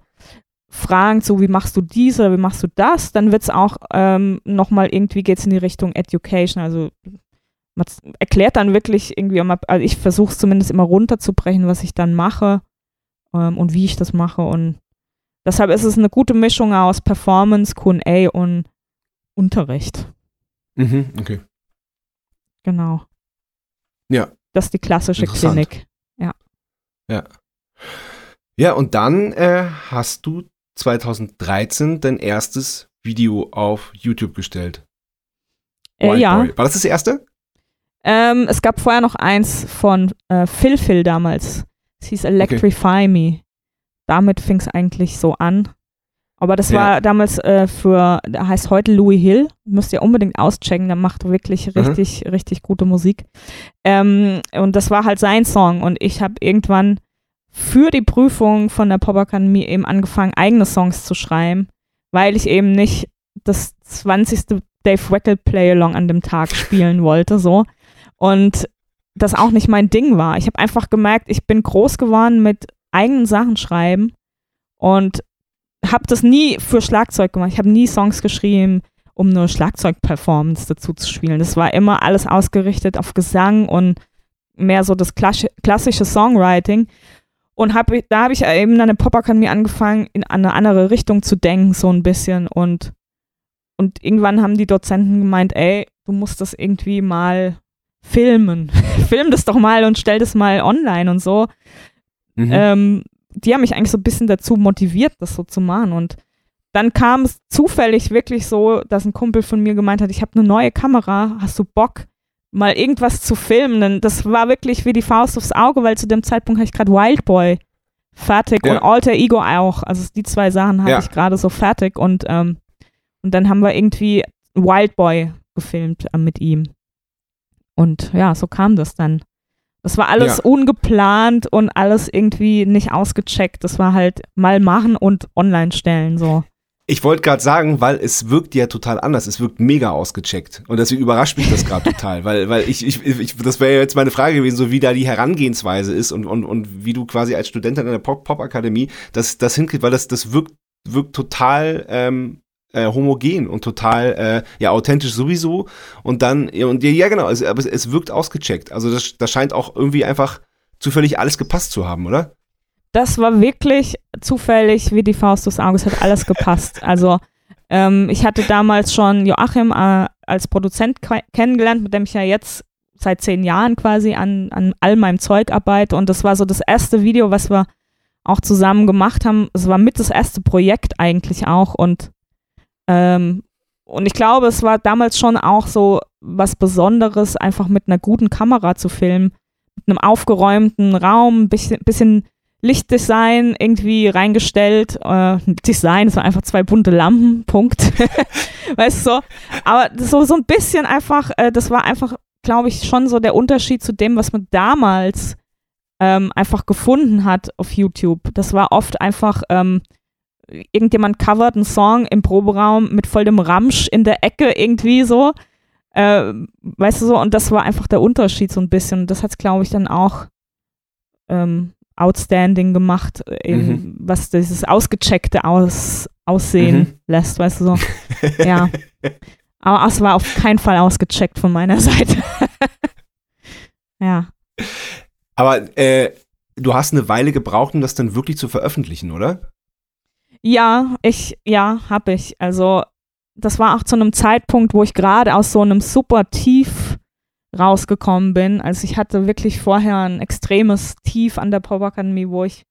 Fragen zu, wie machst du dies oder wie machst du das. Dann wird es auch ähm, nochmal irgendwie geht es in die Richtung Education, also man erklärt dann wirklich irgendwie, also ich versuche es zumindest immer runterzubrechen, was ich dann mache ähm, und wie ich das mache und Deshalb ist es eine gute Mischung aus Performance, QA und Unterricht. Mhm, okay. Genau. Ja. Das ist die klassische Klinik. Ja. Ja. Ja, und dann äh, hast du 2013 dein erstes Video auf YouTube gestellt. Äh, ja. Boy. War das das erste? Ähm, es gab vorher noch eins von äh, Phil Phil damals. Es hieß Electrify okay. Me damit fing es eigentlich so an. Aber das ja. war damals äh, für, der heißt heute Louis Hill, müsst ihr unbedingt auschecken, der macht wirklich richtig, mhm. richtig gute Musik. Ähm, und das war halt sein Song und ich habe irgendwann für die Prüfung von der Pop Akademie eben angefangen, eigene Songs zu schreiben, weil ich eben nicht das 20. Dave Weckel Play-Along an dem Tag spielen wollte, so. Und das auch nicht mein Ding war. Ich habe einfach gemerkt, ich bin groß geworden mit eigenen Sachen schreiben und habe das nie für Schlagzeug gemacht. Ich habe nie Songs geschrieben, um eine Schlagzeugperformance dazu zu spielen. Das war immer alles ausgerichtet auf Gesang und mehr so das klassische Songwriting. Und hab, da habe ich eben an der Popakademie angefangen, in eine andere Richtung zu denken, so ein bisschen. Und, und irgendwann haben die Dozenten gemeint, ey, du musst das irgendwie mal filmen. Film das doch mal und stell das mal online und so. Mhm. Ähm, die haben mich eigentlich so ein bisschen dazu motiviert, das so zu machen. Und dann kam es zufällig wirklich so, dass ein Kumpel von mir gemeint hat, ich habe eine neue Kamera, hast du Bock, mal irgendwas zu filmen? Denn das war wirklich wie die Faust aufs Auge, weil zu dem Zeitpunkt habe ich gerade Wildboy fertig ja. und Alter Ego auch. Also die zwei Sachen hatte ja. ich gerade so fertig und, ähm, und dann haben wir irgendwie Wildboy gefilmt äh, mit ihm. Und ja, so kam das dann. Das war alles ja. ungeplant und alles irgendwie nicht ausgecheckt. Das war halt mal machen und online stellen so. Ich wollte gerade sagen, weil es wirkt ja total anders. Es wirkt mega ausgecheckt. Und deswegen überrascht mich das gerade total, weil, weil ich, ich, ich das wäre jetzt meine Frage gewesen, so wie da die Herangehensweise ist und, und, und wie du quasi als Studentin in der Pop-Akademie das, das hinkriegst, weil das, das wirkt, wirkt total ähm, äh, homogen und total äh, ja authentisch sowieso und dann und ja genau, es, aber es wirkt ausgecheckt. Also das, das scheint auch irgendwie einfach zufällig alles gepasst zu haben, oder? Das war wirklich zufällig wie die Faust des Auges hat alles gepasst. Also ähm, ich hatte damals schon Joachim äh, als Produzent kennengelernt, mit dem ich ja jetzt seit zehn Jahren quasi an, an all meinem Zeug arbeite und das war so das erste Video, was wir auch zusammen gemacht haben. Es war mit das erste Projekt eigentlich auch und ähm, und ich glaube, es war damals schon auch so was Besonderes, einfach mit einer guten Kamera zu filmen, mit einem aufgeräumten Raum, ein bisschen, bisschen Lichtdesign irgendwie reingestellt. Äh, Design, es waren einfach zwei bunte Lampen, Punkt. weißt du so? Aber so, so ein bisschen einfach, äh, das war einfach, glaube ich, schon so der Unterschied zu dem, was man damals ähm, einfach gefunden hat auf YouTube. Das war oft einfach ähm, irgendjemand covert einen Song im Proberaum mit voll dem Ramsch in der Ecke irgendwie so. Äh, weißt du so, und das war einfach der Unterschied so ein bisschen. Das hat es, glaube ich, dann auch ähm, outstanding gemacht, eben, mhm. was dieses ausgecheckte aus, Aussehen mhm. lässt, weißt du so. ja. Aber es war auf keinen Fall ausgecheckt von meiner Seite. ja. Aber äh, du hast eine Weile gebraucht, um das dann wirklich zu veröffentlichen, oder? Ja, ich, ja, hab ich. Also, das war auch zu einem Zeitpunkt, wo ich gerade aus so einem super Tief rausgekommen bin. Also, ich hatte wirklich vorher ein extremes Tief an der Pop Academy, wo ich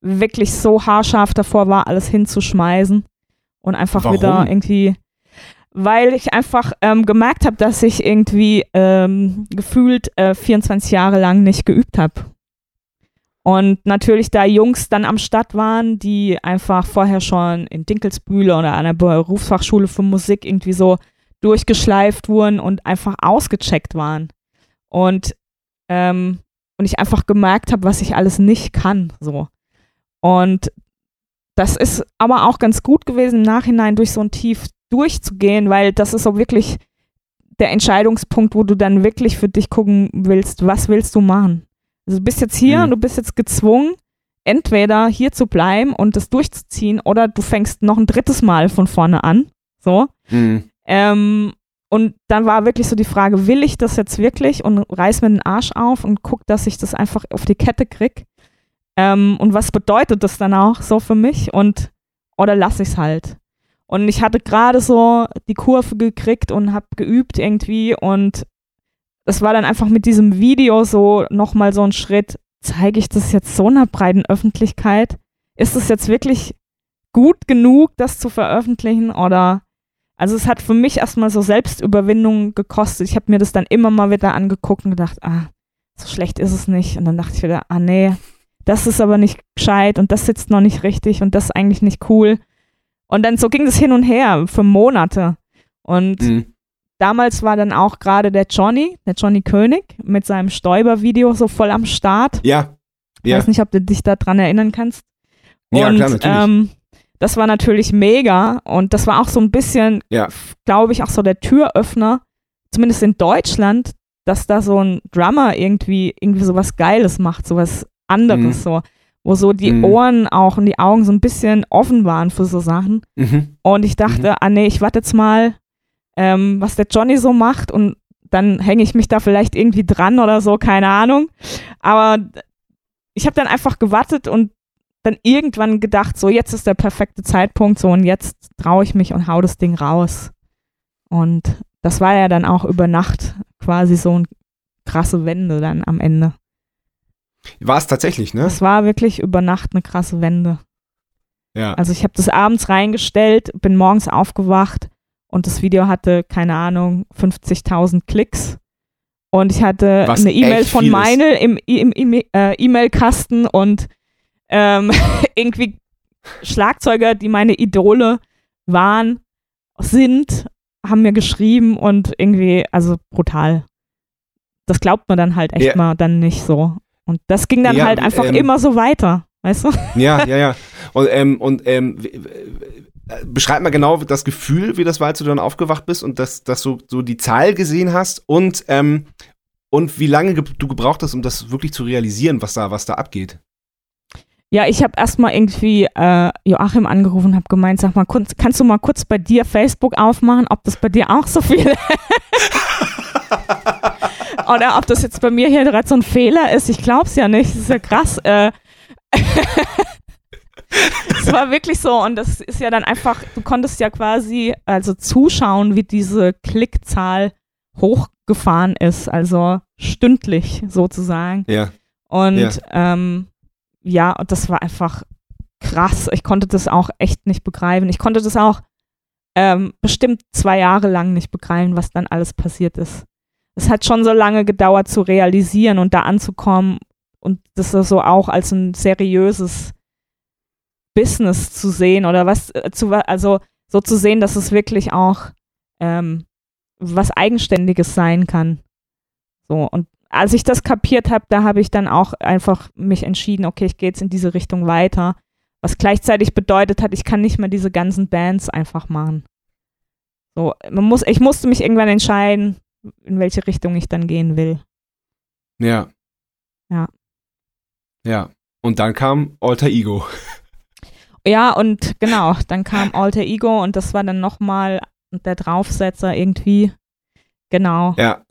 wirklich so haarscharf davor war, alles hinzuschmeißen und einfach Warum? wieder irgendwie weil ich einfach ähm, gemerkt habe, dass ich irgendwie ähm, gefühlt äh, 24 Jahre lang nicht geübt habe. Und natürlich, da Jungs dann am Start waren, die einfach vorher schon in Dinkelsbühle oder an der Berufsfachschule für Musik irgendwie so durchgeschleift wurden und einfach ausgecheckt waren. Und, ähm, und ich einfach gemerkt habe, was ich alles nicht kann. So. Und das ist aber auch ganz gut gewesen, im Nachhinein durch so ein Tief durchzugehen, weil das ist so wirklich der Entscheidungspunkt, wo du dann wirklich für dich gucken willst, was willst du machen. Also du bist jetzt hier mhm. und du bist jetzt gezwungen, entweder hier zu bleiben und das durchzuziehen oder du fängst noch ein drittes Mal von vorne an. So. Mhm. Ähm, und dann war wirklich so die Frage, will ich das jetzt wirklich und reiß mir den Arsch auf und guck, dass ich das einfach auf die Kette krieg. Ähm, und was bedeutet das dann auch so für mich? Und oder lasse ich es halt? Und ich hatte gerade so die Kurve gekriegt und habe geübt irgendwie und das war dann einfach mit diesem Video so nochmal so ein Schritt, zeige ich das jetzt so einer breiten Öffentlichkeit? Ist es jetzt wirklich gut genug, das zu veröffentlichen oder also es hat für mich erstmal so Selbstüberwindung gekostet. Ich habe mir das dann immer mal wieder angeguckt und gedacht, ah, so schlecht ist es nicht. Und dann dachte ich wieder, ah nee, das ist aber nicht gescheit und das sitzt noch nicht richtig und das ist eigentlich nicht cool. Und dann so ging es hin und her für Monate. Und mhm. Damals war dann auch gerade der Johnny, der Johnny König, mit seinem Stäuber-Video so voll am Start. Ja. Ich ja. weiß nicht, ob du dich daran erinnern kannst. Ja, und, klar, natürlich. Ähm, das war natürlich mega und das war auch so ein bisschen, ja. glaube ich, auch so der Türöffner, zumindest in Deutschland, dass da so ein Drummer irgendwie irgendwie so was Geiles macht, so was anderes mhm. so wo so die mhm. Ohren auch und die Augen so ein bisschen offen waren für so Sachen. Mhm. Und ich dachte, mhm. ah nee, ich warte jetzt mal, ähm, was der Johnny so macht und dann hänge ich mich da vielleicht irgendwie dran oder so, keine Ahnung. Aber ich habe dann einfach gewartet und dann irgendwann gedacht, so jetzt ist der perfekte Zeitpunkt, so und jetzt traue ich mich und hau das Ding raus. Und das war ja dann auch über Nacht quasi so eine krasse Wende dann am Ende. War es tatsächlich, ne? Es war wirklich über Nacht eine krasse Wende. Ja. Also ich habe das abends reingestellt, bin morgens aufgewacht und das Video hatte, keine Ahnung, 50.000 Klicks. Und ich hatte Was eine E-Mail von Meinl im äh, E-Mail-Kasten und ähm, irgendwie Schlagzeuger, die meine Idole waren, sind, haben mir geschrieben und irgendwie, also brutal. Das glaubt man dann halt echt ja. mal dann nicht so. Und das ging dann ja, halt einfach ähm, immer so weiter, weißt du? Ja, ja, ja. Und, ähm, und ähm, beschreib mal genau das Gefühl, wie das war, als du dann aufgewacht bist und dass, dass du so die Zahl gesehen hast und, ähm, und wie lange ge du gebraucht hast, um das wirklich zu realisieren, was da, was da abgeht. Ja, ich habe erstmal irgendwie äh, Joachim angerufen und habe gemeint, sag mal, kannst du mal kurz bei dir Facebook aufmachen, ob das bei dir auch so viel Oder ob das jetzt bei mir hier gerade so ein Fehler ist. Ich glaube es ja nicht. Das ist ja krass. Äh, es war wirklich so und das ist ja dann einfach, du konntest ja quasi also zuschauen, wie diese Klickzahl hochgefahren ist, also stündlich sozusagen. Ja. Und ja, ähm, ja und das war einfach krass. Ich konnte das auch echt nicht begreifen. Ich konnte das auch ähm, bestimmt zwei Jahre lang nicht begreifen, was dann alles passiert ist es hat schon so lange gedauert zu realisieren und da anzukommen und das so auch als ein seriöses Business zu sehen oder was äh, zu also so zu sehen, dass es wirklich auch ähm, was Eigenständiges sein kann. So und als ich das kapiert habe, da habe ich dann auch einfach mich entschieden, okay, ich gehe jetzt in diese Richtung weiter, was gleichzeitig bedeutet hat, ich kann nicht mehr diese ganzen Bands einfach machen. So, man muss, ich musste mich irgendwann entscheiden, in welche Richtung ich dann gehen will. Ja. Ja. Ja. Und dann kam Alter Ego. Ja, und genau, dann kam Alter Ego und das war dann nochmal der Draufsetzer irgendwie. Genau. Ja,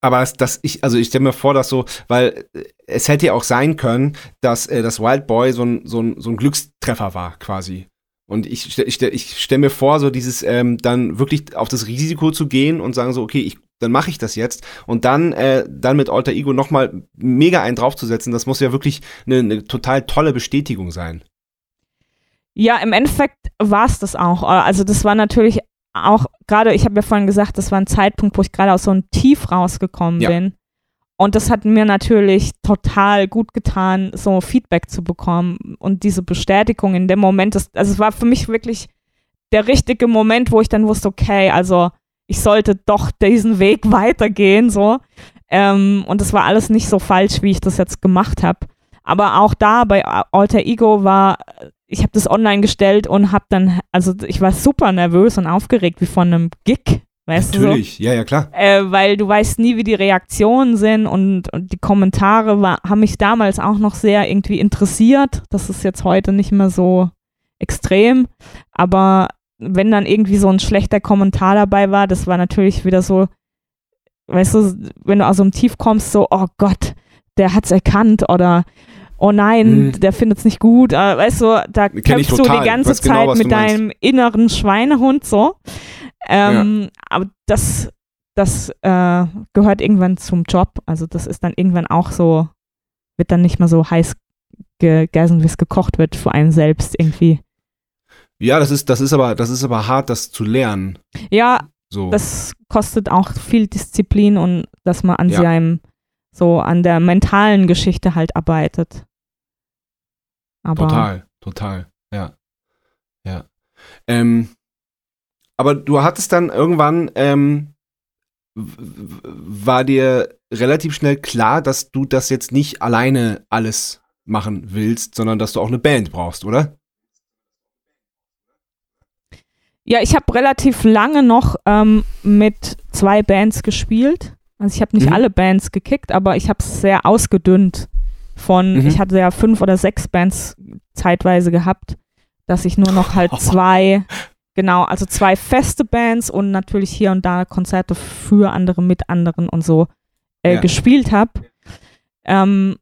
aber das, ich, also ich stelle mir vor, dass so, weil äh, es hätte ja auch sein können, dass äh, das Wild Boy so ein, so, ein, so ein Glückstreffer war, quasi. Und ich, ich, ich stelle mir vor, so dieses ähm, dann wirklich auf das Risiko zu gehen und sagen so, okay, ich, dann mache ich das jetzt und dann äh, dann mit Alter Ego nochmal mega einen draufzusetzen, das muss ja wirklich eine, eine total tolle Bestätigung sein. Ja, im Endeffekt war es das auch. Also das war natürlich auch gerade, ich habe ja vorhin gesagt, das war ein Zeitpunkt, wo ich gerade aus so einem Tief rausgekommen ja. bin. Und das hat mir natürlich total gut getan, so Feedback zu bekommen und diese Bestätigung in dem Moment. Das, also es war für mich wirklich der richtige Moment, wo ich dann wusste, okay, also ich sollte doch diesen Weg weitergehen, so. Ähm, und das war alles nicht so falsch, wie ich das jetzt gemacht habe. Aber auch da bei Alter Ego war, ich habe das online gestellt und habe dann, also ich war super nervös und aufgeregt wie von einem Gig. Weißt Natürlich, du so? ja, ja, klar. Äh, weil du weißt nie, wie die Reaktionen sind und, und die Kommentare war, haben mich damals auch noch sehr irgendwie interessiert. Das ist jetzt heute nicht mehr so extrem. Aber wenn dann irgendwie so ein schlechter Kommentar dabei war, das war natürlich wieder so, weißt du, wenn du aus so einem Tief kommst, so, oh Gott, der hat's erkannt oder oh nein, mhm. der findet es nicht gut. Äh, weißt du, da kämpfst du die ganze genau, Zeit genau, mit deinem inneren Schweinehund so. Ähm, ja. Aber das, das äh, gehört irgendwann zum Job. Also das ist dann irgendwann auch so, wird dann nicht mehr so heiß gegessen, wie es gekocht wird für einen selbst irgendwie. Ja, das ist, das ist aber, das ist aber hart, das zu lernen. Ja, so. das kostet auch viel Disziplin und dass man an ja. seinem, so an der mentalen Geschichte halt arbeitet. Aber total, total, ja. Ja. Ähm, aber du hattest dann irgendwann, ähm, war dir relativ schnell klar, dass du das jetzt nicht alleine alles machen willst, sondern dass du auch eine Band brauchst, oder? Ja, ich habe relativ lange noch ähm, mit zwei Bands gespielt. Also ich habe nicht mhm. alle Bands gekickt, aber ich habe es sehr ausgedünnt von, mhm. ich hatte ja fünf oder sechs Bands zeitweise gehabt, dass ich nur noch halt zwei, genau, also zwei feste Bands und natürlich hier und da Konzerte für andere, mit anderen und so äh, ja. gespielt habe. Ähm,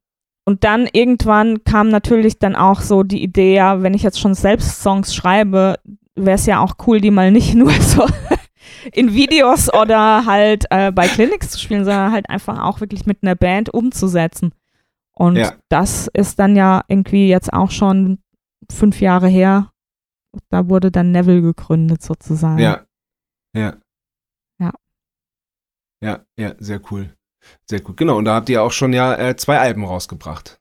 und dann irgendwann kam natürlich dann auch so die Idee, ja, wenn ich jetzt schon selbst Songs schreibe, wäre es ja auch cool, die mal nicht nur so in Videos oder halt äh, bei Clinics zu spielen, sondern halt einfach auch wirklich mit einer Band umzusetzen. Und ja. das ist dann ja irgendwie jetzt auch schon fünf Jahre her. Da wurde dann Neville gegründet sozusagen. Ja. Ja. Ja. Ja, ja, sehr cool. Sehr cool. Genau, und da habt ihr auch schon ja äh, zwei Alben rausgebracht.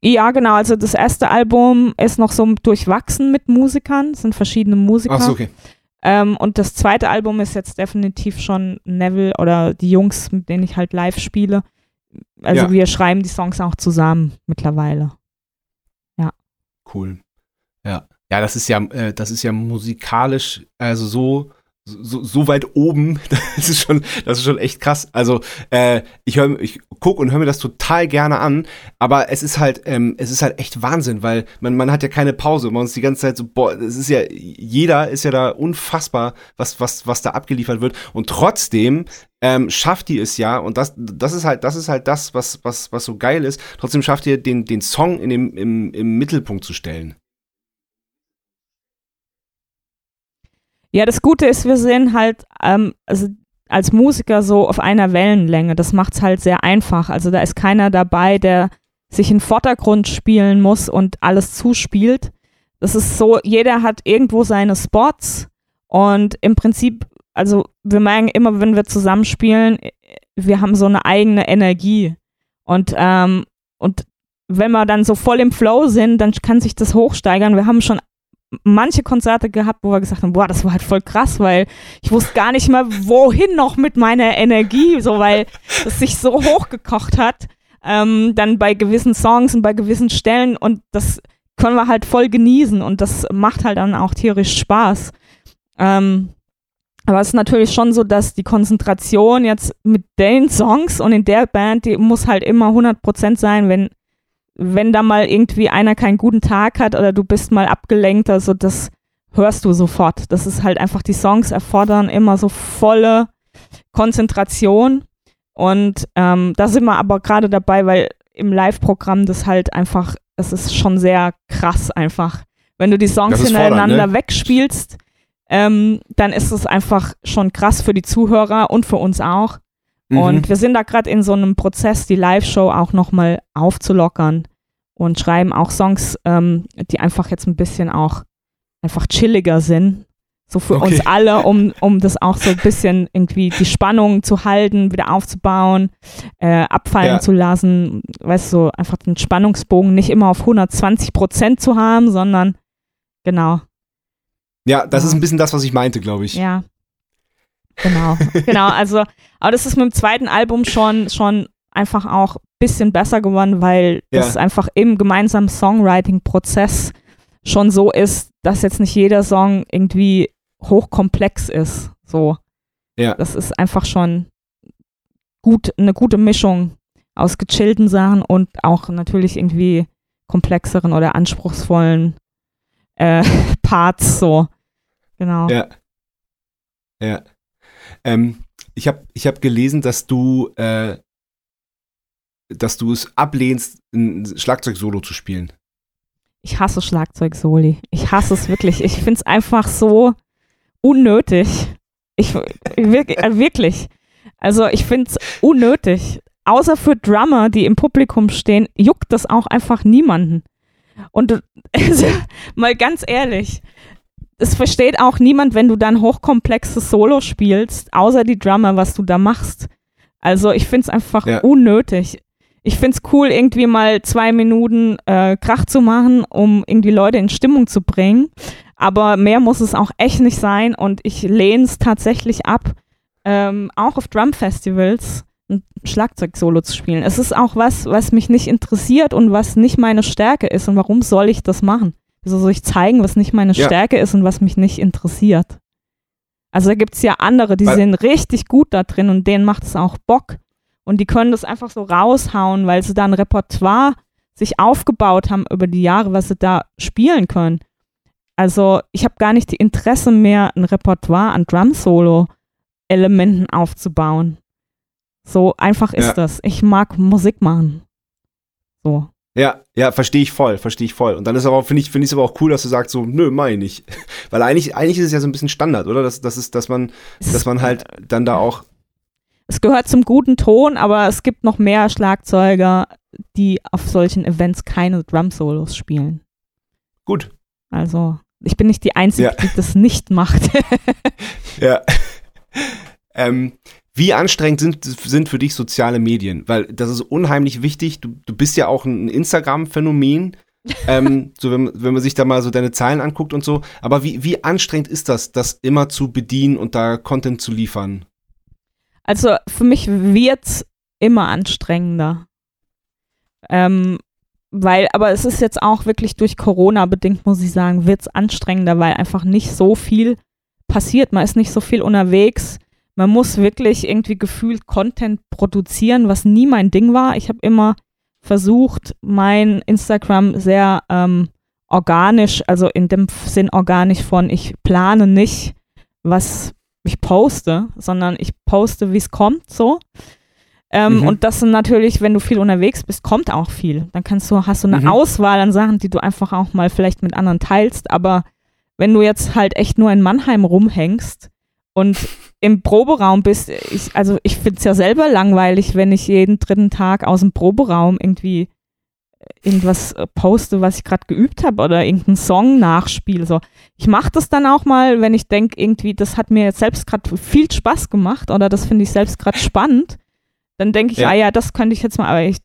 Ja, genau. Also das erste Album ist noch so durchwachsen mit Musikern, es sind verschiedene Musiker. Ach so, okay. Ähm, und das zweite Album ist jetzt definitiv schon Neville oder die Jungs, mit denen ich halt live spiele. Also ja. wir schreiben die Songs auch zusammen mittlerweile. Ja. Cool. Ja. Ja, das ist ja, äh, das ist ja musikalisch, also so so, so weit oben, das ist schon, das ist schon echt krass. Also äh, ich höre, ich guck und höre mir das total gerne an, aber es ist halt, ähm, es ist halt echt Wahnsinn, weil man, man hat ja keine Pause. Man ist die ganze Zeit so, boah, es ist ja, jeder ist ja da unfassbar, was, was, was da abgeliefert wird. Und trotzdem ähm, schafft die es ja, und das, das ist halt, das ist halt das, was, was, was so geil ist. Trotzdem schafft ihr den, den Song in dem, im, im Mittelpunkt zu stellen. Ja, das Gute ist, wir sind halt ähm, also als Musiker so auf einer Wellenlänge. Das macht es halt sehr einfach. Also da ist keiner dabei, der sich in Vordergrund spielen muss und alles zuspielt. Das ist so, jeder hat irgendwo seine Spots und im Prinzip, also wir merken immer, wenn wir zusammenspielen, wir haben so eine eigene Energie. Und, ähm, und wenn wir dann so voll im Flow sind, dann kann sich das hochsteigern. Wir haben schon manche Konzerte gehabt, wo wir gesagt haben, boah, das war halt voll krass, weil ich wusste gar nicht mehr, wohin noch mit meiner Energie, so weil es sich so hochgekocht hat, ähm, dann bei gewissen Songs und bei gewissen Stellen und das können wir halt voll genießen und das macht halt dann auch tierisch Spaß. Ähm, aber es ist natürlich schon so, dass die Konzentration jetzt mit den Songs und in der Band, die muss halt immer 100% sein, wenn wenn da mal irgendwie einer keinen guten Tag hat oder du bist mal abgelenkt, also das hörst du sofort. Das ist halt einfach, die Songs erfordern immer so volle Konzentration. Und ähm, da sind wir aber gerade dabei, weil im Live-Programm das halt einfach, es ist schon sehr krass einfach. Wenn du die Songs hintereinander ne? wegspielst, ähm, dann ist es einfach schon krass für die Zuhörer und für uns auch. Mhm. Und wir sind da gerade in so einem Prozess, die Live-Show auch nochmal aufzulockern und schreiben auch Songs, ähm, die einfach jetzt ein bisschen auch einfach chilliger sind. So für okay. uns alle, um, um das auch so ein bisschen irgendwie die Spannung zu halten, wieder aufzubauen, äh, abfallen ja. zu lassen. Weißt du, so einfach den Spannungsbogen nicht immer auf 120 Prozent zu haben, sondern genau. Ja, das ja. ist ein bisschen das, was ich meinte, glaube ich. Ja. Genau, genau. Also, aber das ist mit dem zweiten Album schon, schon einfach auch ein bisschen besser geworden, weil ja. das einfach im gemeinsamen Songwriting-Prozess schon so ist, dass jetzt nicht jeder Song irgendwie hochkomplex ist. So. Ja. Das ist einfach schon gut, eine gute Mischung aus gechillten Sachen und auch natürlich irgendwie komplexeren oder anspruchsvollen äh, Parts so. Genau. Ja. Ja. Ähm, ich habe ich hab gelesen, dass du, äh, dass du es ablehnst, ein Schlagzeug-Solo zu spielen. Ich hasse Schlagzeug-Soli. Ich hasse es wirklich. Ich finde es einfach so unnötig. Ich wirklich, äh, wirklich. Also ich finde es unnötig. Außer für Drummer, die im Publikum stehen, juckt das auch einfach niemanden. Und also, mal ganz ehrlich, es versteht auch niemand, wenn du dann hochkomplexes Solo spielst, außer die Drummer, was du da machst. Also ich finde es einfach ja. unnötig. Ich finde es cool, irgendwie mal zwei Minuten äh, Krach zu machen, um irgendwie Leute in Stimmung zu bringen. Aber mehr muss es auch echt nicht sein und ich lehne es tatsächlich ab, ähm, auch auf Drum-Festivals ein Schlagzeug-Solo zu spielen. Es ist auch was, was mich nicht interessiert und was nicht meine Stärke ist. Und warum soll ich das machen? Wieso soll ich zeigen, was nicht meine ja. Stärke ist und was mich nicht interessiert? Also da gibt es ja andere, die weil sind richtig gut da drin und denen macht es auch Bock. Und die können das einfach so raushauen, weil sie da ein Repertoire sich aufgebaut haben über die Jahre, was sie da spielen können. Also ich habe gar nicht die Interesse mehr, ein Repertoire an Drum-Solo-Elementen aufzubauen. So einfach ist ja. das. Ich mag Musik machen. So. Ja, ja, verstehe ich voll, verstehe ich voll. Und dann ist aber, finde ich, finde ich es aber auch cool, dass du sagst so, nö, meine ich. Weil eigentlich, eigentlich ist es ja so ein bisschen Standard, oder? Dass, dass, es, dass man, dass man halt dann da auch. Es gehört zum guten Ton, aber es gibt noch mehr Schlagzeuger, die auf solchen Events keine Drum-Solos spielen. Gut. Also, ich bin nicht die Einzige, ja. die das nicht macht. ja. Ähm, wie anstrengend sind, sind für dich soziale Medien? Weil das ist unheimlich wichtig. Du, du bist ja auch ein Instagram-Phänomen. ähm, so wenn, wenn man sich da mal so deine Zahlen anguckt und so. Aber wie, wie anstrengend ist das, das immer zu bedienen und da Content zu liefern? Also für mich wird es immer anstrengender. Ähm, weil, aber es ist jetzt auch wirklich durch Corona bedingt, muss ich sagen, wird es anstrengender, weil einfach nicht so viel passiert. Man ist nicht so viel unterwegs man muss wirklich irgendwie gefühlt Content produzieren, was nie mein Ding war. Ich habe immer versucht, mein Instagram sehr ähm, organisch, also in dem Sinn organisch von, ich plane nicht, was ich poste, sondern ich poste, wie es kommt, so. Ähm, mhm. Und das sind natürlich, wenn du viel unterwegs bist, kommt auch viel. Dann kannst du, hast du eine mhm. Auswahl an Sachen, die du einfach auch mal vielleicht mit anderen teilst. Aber wenn du jetzt halt echt nur in Mannheim rumhängst und im Proberaum bist, ich, also ich finde es ja selber langweilig, wenn ich jeden dritten Tag aus dem Proberaum irgendwie irgendwas poste, was ich gerade geübt habe oder irgendeinen Song nachspiele. So. Ich mache das dann auch mal, wenn ich denke, irgendwie, das hat mir jetzt selbst gerade viel Spaß gemacht oder das finde ich selbst gerade spannend. Dann denke ich, ja. ah ja, das könnte ich jetzt mal, aber ich,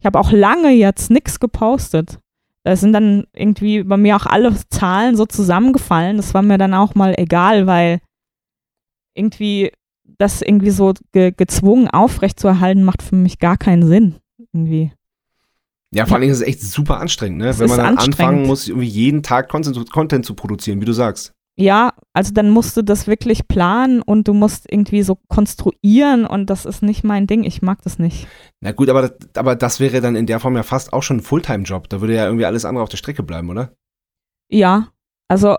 ich habe auch lange jetzt nichts gepostet. Da sind dann irgendwie bei mir auch alle Zahlen so zusammengefallen. Das war mir dann auch mal egal, weil irgendwie das irgendwie so ge gezwungen aufrechtzuerhalten, macht für mich gar keinen Sinn. Irgendwie. Ja, vor allem ist es echt super anstrengend, ne? Wenn man dann anfangen muss, irgendwie jeden Tag Content, Content, zu produzieren, wie du sagst. ja, also dann musst du das wirklich planen und du musst irgendwie so konstruieren und das ist nicht mein Ding. Ich mag das nicht. Na gut, aber, aber das wäre dann in der Form ja fast auch schon ein Fulltime-Job. Da würde ja irgendwie alles andere auf der Strecke bleiben, oder? Ja, also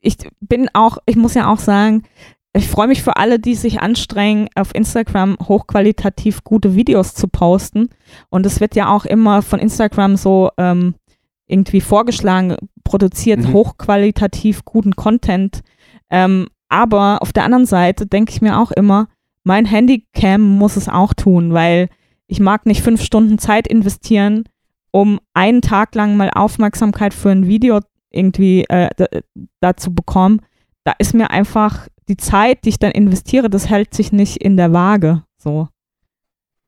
ich bin auch, ich muss ja auch sagen, ich freue mich für alle, die sich anstrengen, auf Instagram hochqualitativ gute Videos zu posten. Und es wird ja auch immer von Instagram so ähm, irgendwie vorgeschlagen, produziert mhm. hochqualitativ guten Content. Ähm, aber auf der anderen Seite denke ich mir auch immer, mein Handycam muss es auch tun, weil ich mag nicht fünf Stunden Zeit investieren, um einen Tag lang mal Aufmerksamkeit für ein Video irgendwie äh, da, zu bekommen. Da ist mir einfach die Zeit, die ich dann investiere, das hält sich nicht in der Waage. So.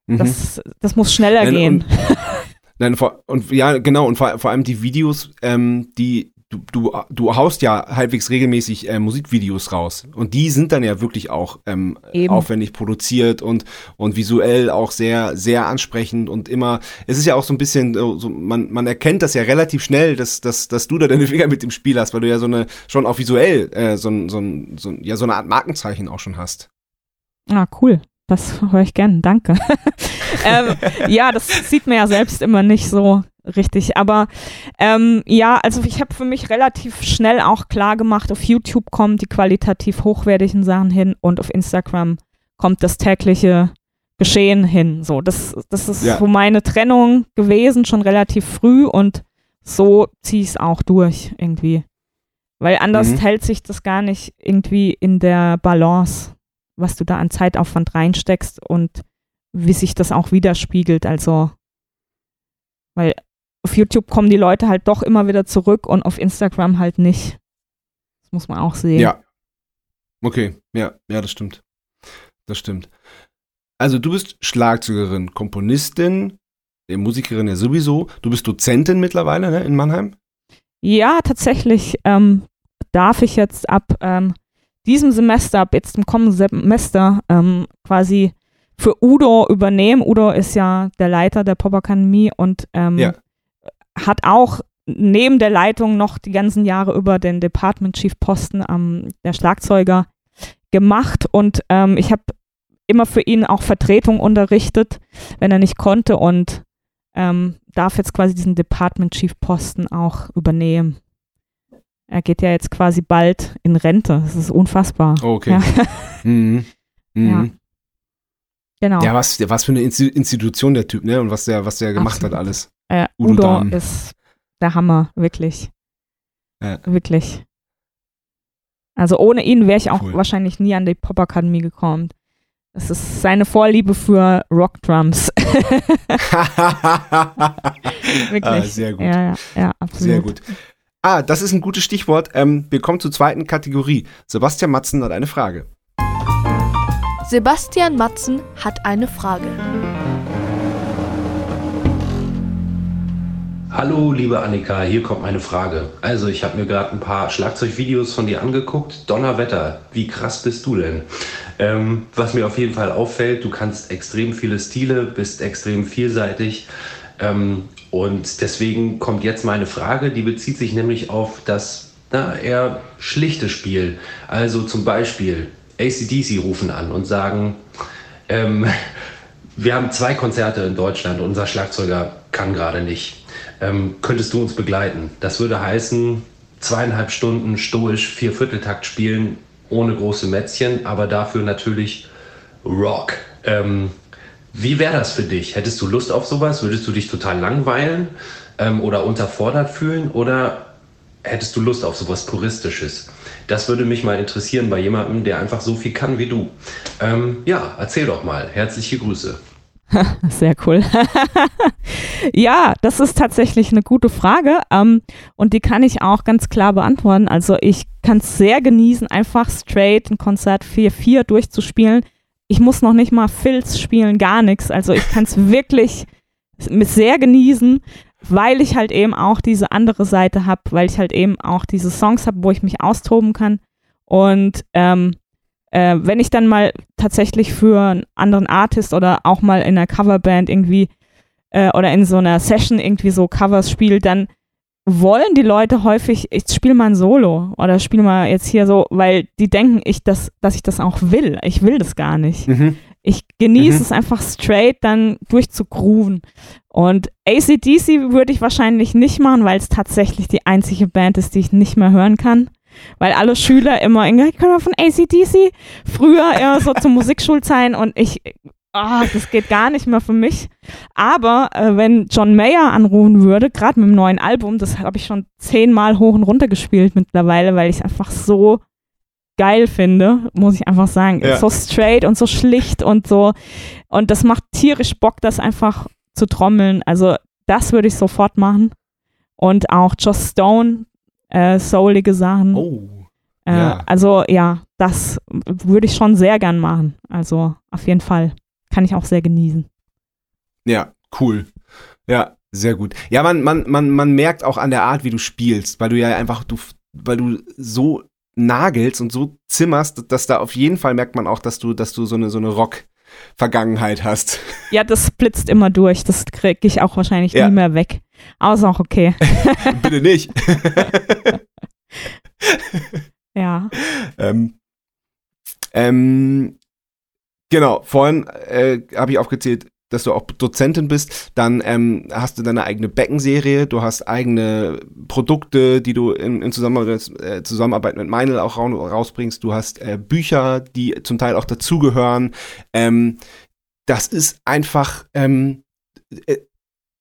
Mhm. Das, das muss schneller Nein, gehen. Und, Nein, vor, und ja, genau, und vor, vor allem die Videos, ähm, die du, du, du haust ja halbwegs regelmäßig äh, Musikvideos raus. Und die sind dann ja wirklich auch ähm, aufwendig produziert und, und visuell auch sehr, sehr ansprechend und immer, es ist ja auch so ein bisschen, so, man, man erkennt das ja relativ schnell, dass, dass, dass du da deine Finger mit dem Spiel hast, weil du ja so eine, schon auch visuell äh, so, so, so, ja, so eine Art Markenzeichen auch schon hast. Ah, cool. Das höre ich gern, danke. ähm, ja, das sieht man ja selbst immer nicht so richtig. Aber ähm, ja, also ich habe für mich relativ schnell auch klar gemacht, auf YouTube kommen die qualitativ hochwertigen Sachen hin und auf Instagram kommt das tägliche Geschehen hin. So, das, das ist ja. so meine Trennung gewesen, schon relativ früh und so ziehe ich es auch durch irgendwie. Weil anders mhm. hält sich das gar nicht irgendwie in der Balance was du da an Zeitaufwand reinsteckst und wie sich das auch widerspiegelt. Also, weil auf YouTube kommen die Leute halt doch immer wieder zurück und auf Instagram halt nicht. Das muss man auch sehen. Ja. Okay, ja, ja, das stimmt. Das stimmt. Also du bist Schlagzeugerin, Komponistin, Musikerin ja sowieso. Du bist Dozentin mittlerweile ne, in Mannheim? Ja, tatsächlich ähm, darf ich jetzt ab ähm, diesem Semester, ab jetzt im kommenden Semester, ähm, quasi für Udo übernehmen. Udo ist ja der Leiter der Popakademie und ähm, ja. Hat auch neben der Leitung noch die ganzen Jahre über den Department Chief Posten ähm, der Schlagzeuger gemacht und ähm, ich habe immer für ihn auch Vertretung unterrichtet, wenn er nicht konnte und ähm, darf jetzt quasi diesen Department Chief Posten auch übernehmen. Er geht ja jetzt quasi bald in Rente. Das ist unfassbar. Oh, okay. Ja. Mhm. Mhm. ja. Genau. Ja, was, was für eine Institution der Typ, ne? Und was der, was der gemacht Absolut. hat alles. Äh, Udo, Udo ist der Hammer, wirklich. Ja. Wirklich. Also ohne ihn wäre ich auch cool. wahrscheinlich nie an die Popakademie gekommen. Das ist seine Vorliebe für Rockdrums. Wirklich. Ah, sehr gut. Ja, ja, ja, absolut. Sehr gut. Ah, das ist ein gutes Stichwort. Ähm, wir kommen zur zweiten Kategorie. Sebastian Matzen hat eine Frage. Sebastian Matzen hat eine Frage. Hallo, liebe Annika, hier kommt meine Frage. Also, ich habe mir gerade ein paar Schlagzeugvideos von dir angeguckt. Donnerwetter, wie krass bist du denn? Ähm, was mir auf jeden Fall auffällt, du kannst extrem viele Stile, bist extrem vielseitig. Ähm, und deswegen kommt jetzt meine Frage, die bezieht sich nämlich auf das na, eher schlichte Spiel. Also zum Beispiel ACDC rufen an und sagen, ähm, wir haben zwei Konzerte in Deutschland, unser Schlagzeuger kann gerade nicht. Ähm, könntest du uns begleiten? Das würde heißen, zweieinhalb Stunden stoisch Viervierteltakt spielen, ohne große Mätzchen, aber dafür natürlich Rock. Ähm, wie wäre das für dich? Hättest du Lust auf sowas? Würdest du dich total langweilen ähm, oder unterfordert fühlen? Oder hättest du Lust auf sowas Puristisches? Das würde mich mal interessieren bei jemandem, der einfach so viel kann wie du. Ähm, ja, erzähl doch mal. Herzliche Grüße. Sehr cool. ja, das ist tatsächlich eine gute Frage ähm, und die kann ich auch ganz klar beantworten. Also ich kann es sehr genießen, einfach straight ein Konzert 4-4 durchzuspielen ich muss noch nicht mal Filz spielen, gar nichts. Also ich kann es wirklich sehr genießen, weil ich halt eben auch diese andere Seite habe, weil ich halt eben auch diese Songs habe, wo ich mich austoben kann. Und ähm, äh, wenn ich dann mal tatsächlich für einen anderen Artist oder auch mal in einer Coverband irgendwie äh, oder in so einer Session irgendwie so Covers spiele, dann wollen die Leute häufig, ich spiele mal ein Solo oder spiele mal jetzt hier so, weil die denken, ich das, dass ich das auch will. Ich will das gar nicht. Mhm. Ich genieße mhm. es einfach straight dann durchzugrooven. Und ACDC würde ich wahrscheinlich nicht machen, weil es tatsächlich die einzige Band ist, die ich nicht mehr hören kann. Weil alle Schüler immer, ich kann von ACDC, früher eher so zur Musikschulzeiten und ich oh, das geht gar nicht mehr für mich. Aber äh, wenn John Mayer anrufen würde, gerade mit dem neuen Album, das habe ich schon zehnmal hoch und runter gespielt mittlerweile, weil ich es einfach so geil finde, muss ich einfach sagen. Ja. So straight und so schlicht und so. Und das macht tierisch Bock, das einfach zu trommeln. Also das würde ich sofort machen. Und auch Joss Stone, äh, soulige Sachen. Oh. Äh, ja. Also ja, das würde ich schon sehr gern machen. Also auf jeden Fall kann ich auch sehr genießen. Ja, cool. Ja, sehr gut. Ja, man, man, man, man merkt auch an der Art, wie du spielst, weil du ja einfach, du, weil du so nagelst und so zimmerst, dass da auf jeden Fall merkt man auch, dass du, dass du so eine, so eine Rock- Vergangenheit hast. Ja, das blitzt immer durch. Das kriege ich auch wahrscheinlich ja. nie mehr weg. Aber ist auch okay. Bitte nicht. ja. Ähm, ähm, Genau, vorhin äh, habe ich aufgezählt, dass du auch Dozentin bist, dann ähm, hast du deine eigene Beckenserie, du hast eigene Produkte, die du in, in Zusammenarbeit, äh, mit Meinl auch rausbringst, du hast äh, Bücher, die zum Teil auch dazugehören. Ähm, das ist einfach, ähm, äh,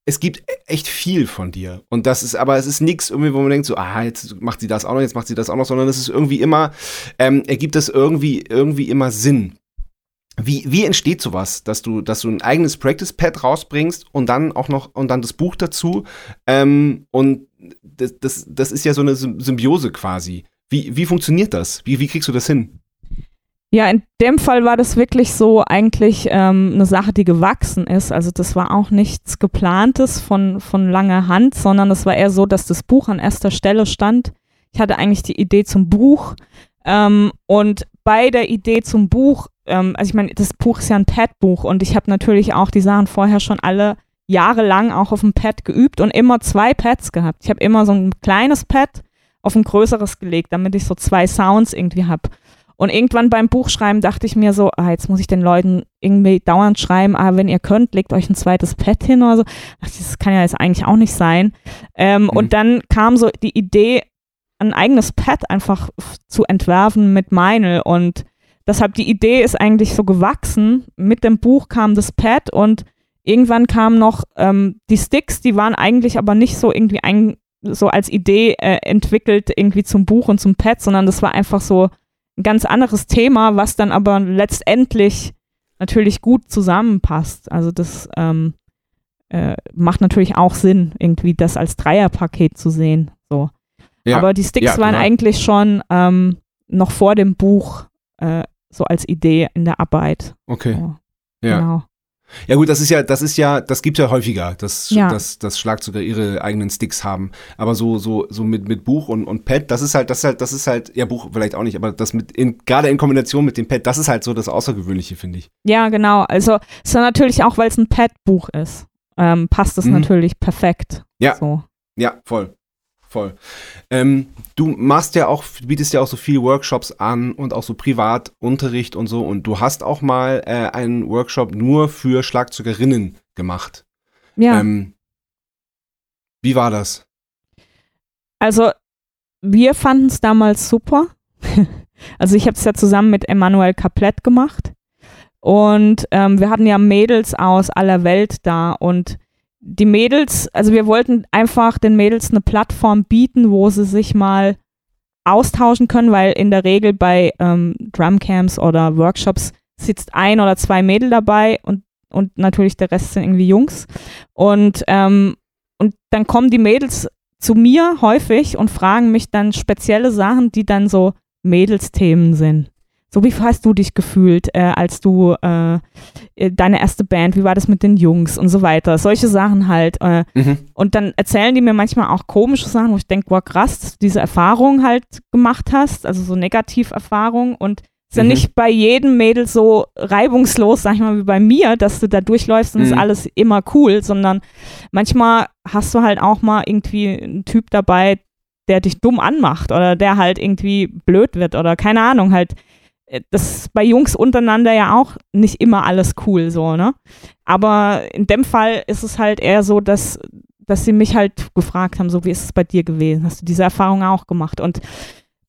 es gibt echt viel von dir. Und das ist, aber es ist nichts irgendwie, wo man denkt, so, ah, jetzt macht sie das auch noch, jetzt macht sie das auch noch, sondern es ist irgendwie immer, ähm, ergibt es irgendwie, irgendwie immer Sinn. Wie, wie entsteht sowas, dass du, dass du ein eigenes Practice-Pad rausbringst und dann auch noch und dann das Buch dazu? Ähm, und das, das, das ist ja so eine Symbiose quasi. Wie, wie funktioniert das? Wie, wie kriegst du das hin? Ja, in dem Fall war das wirklich so eigentlich ähm, eine Sache, die gewachsen ist. Also das war auch nichts geplantes von, von langer Hand, sondern es war eher so, dass das Buch an erster Stelle stand. Ich hatte eigentlich die Idee zum Buch ähm, und bei der Idee zum Buch ähm, also ich meine, das Buch ist ja ein Pad-Buch und ich habe natürlich auch die Sachen vorher schon alle jahrelang auch auf dem Pad geübt und immer zwei Pads gehabt. Ich habe immer so ein kleines Pad auf ein größeres gelegt, damit ich so zwei Sounds irgendwie habe. Und irgendwann beim Buchschreiben dachte ich mir so, ah, jetzt muss ich den Leuten irgendwie dauernd schreiben, ah, wenn ihr könnt, legt euch ein zweites Pad hin oder so. Ach, das kann ja jetzt eigentlich auch nicht sein. Ähm, mhm. Und dann kam so die Idee, ein eigenes Pad einfach zu entwerfen mit Meinl und Deshalb die Idee ist eigentlich so gewachsen. Mit dem Buch kam das Pad und irgendwann kamen noch ähm, die Sticks, die waren eigentlich aber nicht so irgendwie ein, so als Idee äh, entwickelt irgendwie zum Buch und zum Pad, sondern das war einfach so ein ganz anderes Thema, was dann aber letztendlich natürlich gut zusammenpasst. Also das ähm, äh, macht natürlich auch Sinn, irgendwie das als Dreierpaket zu sehen. So. Ja, aber die Sticks ja, waren genau. eigentlich schon ähm, noch vor dem Buch äh, so als Idee in der Arbeit. Okay. So, ja. Genau. Ja gut, das ist ja, das ist ja, das gibt ja häufiger, dass, ja. dass, dass Schlagzeuger ihre eigenen Sticks haben. Aber so, so, so mit, mit Buch und, und Pad, das ist halt, das ist halt, das ist halt, ja Buch vielleicht auch nicht, aber das mit, in, gerade in Kombination mit dem Pad, das ist halt so das Außergewöhnliche, finde ich. Ja, genau. Also ist ja natürlich auch, weil es ein Pad-Buch ist, ähm, passt es mhm. natürlich perfekt. Ja. So. Ja, voll voll. Ähm, du machst ja auch, bietest ja auch so viele Workshops an und auch so Privatunterricht und so. Und du hast auch mal äh, einen Workshop nur für Schlagzeugerinnen gemacht. Ja. Ähm, wie war das? Also, wir fanden es damals super. also, ich habe es ja zusammen mit Emmanuel Kaplett gemacht. Und ähm, wir hatten ja Mädels aus aller Welt da und die Mädels, also wir wollten einfach den Mädels eine Plattform bieten, wo sie sich mal austauschen können, weil in der Regel bei ähm, Drumcamps oder Workshops sitzt ein oder zwei Mädel dabei und, und natürlich der Rest sind irgendwie Jungs. Und, ähm, und dann kommen die Mädels zu mir häufig und fragen mich dann spezielle Sachen, die dann so Mädelsthemen sind. So, wie hast du dich gefühlt, äh, als du äh, äh, deine erste Band, wie war das mit den Jungs und so weiter? Solche Sachen halt. Äh, mhm. Und dann erzählen die mir manchmal auch komische Sachen, wo ich denke, wow, krass, dass du diese Erfahrung halt gemacht hast, also so Negativerfahrung und ist ja mhm. nicht bei jedem Mädel so reibungslos, sag ich mal, wie bei mir, dass du da durchläufst und mhm. ist alles immer cool, sondern manchmal hast du halt auch mal irgendwie einen Typ dabei, der dich dumm anmacht oder der halt irgendwie blöd wird oder keine Ahnung, halt das ist bei Jungs untereinander ja auch nicht immer alles cool so, ne? Aber in dem Fall ist es halt eher so, dass, dass sie mich halt gefragt haben, so wie ist es bei dir gewesen? Hast du diese Erfahrung auch gemacht? Und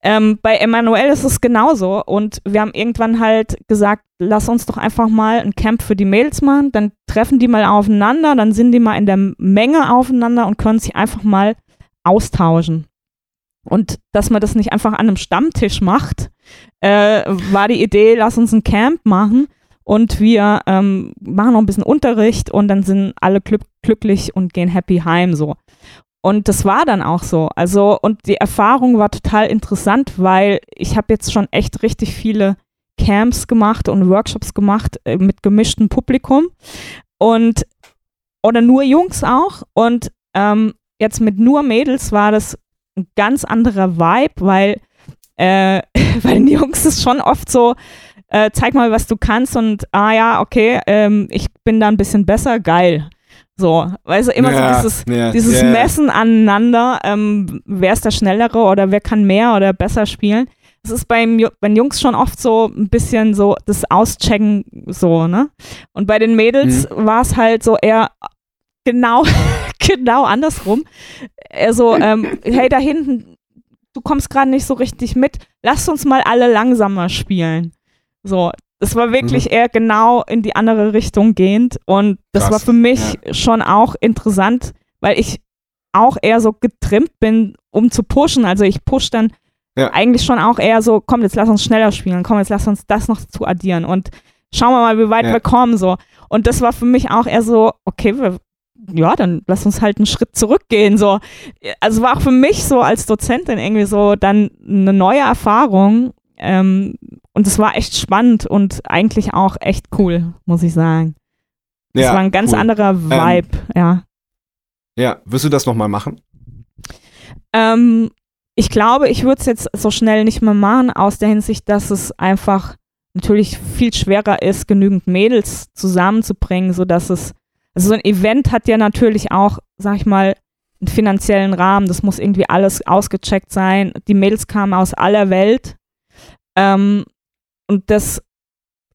ähm, bei Emanuel ist es genauso und wir haben irgendwann halt gesagt, lass uns doch einfach mal ein Camp für die Mädels machen, dann treffen die mal aufeinander, dann sind die mal in der Menge aufeinander und können sich einfach mal austauschen. Und dass man das nicht einfach an einem Stammtisch macht, äh, war die Idee, lass uns ein Camp machen und wir ähm, machen noch ein bisschen Unterricht und dann sind alle glück glücklich und gehen happy heim so. Und das war dann auch so. Also, und die Erfahrung war total interessant, weil ich habe jetzt schon echt richtig viele Camps gemacht und Workshops gemacht äh, mit gemischtem Publikum und oder nur Jungs auch. Und ähm, jetzt mit nur Mädels war das ein ganz anderer Vibe, weil äh, bei den Jungs ist schon oft so, äh, zeig mal, was du kannst und ah ja, okay, ähm, ich bin da ein bisschen besser, geil. So, weißt du, immer ja, so dieses, ja, dieses ja. Messen aneinander, ähm, wer ist der Schnellere oder wer kann mehr oder besser spielen. Das ist beim, bei den Jungs schon oft so ein bisschen so das Auschecken so, ne? Und bei den Mädels mhm. war es halt so eher genau, genau andersrum. Also, ähm, hey, da hinten, du kommst gerade nicht so richtig mit, lass uns mal alle langsamer spielen. So, das war wirklich mhm. eher genau in die andere Richtung gehend und das Krass. war für mich ja. schon auch interessant, weil ich auch eher so getrimmt bin, um zu pushen. Also ich push dann ja. eigentlich schon auch eher so, komm, jetzt lass uns schneller spielen, komm, jetzt lass uns das noch zu addieren und schauen wir mal, wie weit ja. wir kommen so. Und das war für mich auch eher so, okay, wir, ja, dann lass uns halt einen Schritt zurückgehen so. Also war auch für mich so als Dozentin irgendwie so dann eine neue Erfahrung ähm, und es war echt spannend und eigentlich auch echt cool, muss ich sagen. Es ja, war ein ganz cool. anderer ähm, Vibe, ähm, ja. Ja, wirst du das nochmal machen? Ähm, ich glaube, ich würde es jetzt so schnell nicht mehr machen, aus der Hinsicht, dass es einfach natürlich viel schwerer ist, genügend Mädels zusammenzubringen, sodass es, also so ein Event hat ja natürlich auch, sag ich mal, einen finanziellen Rahmen, das muss irgendwie alles ausgecheckt sein. Die Mädels kamen aus aller Welt. Ähm, und das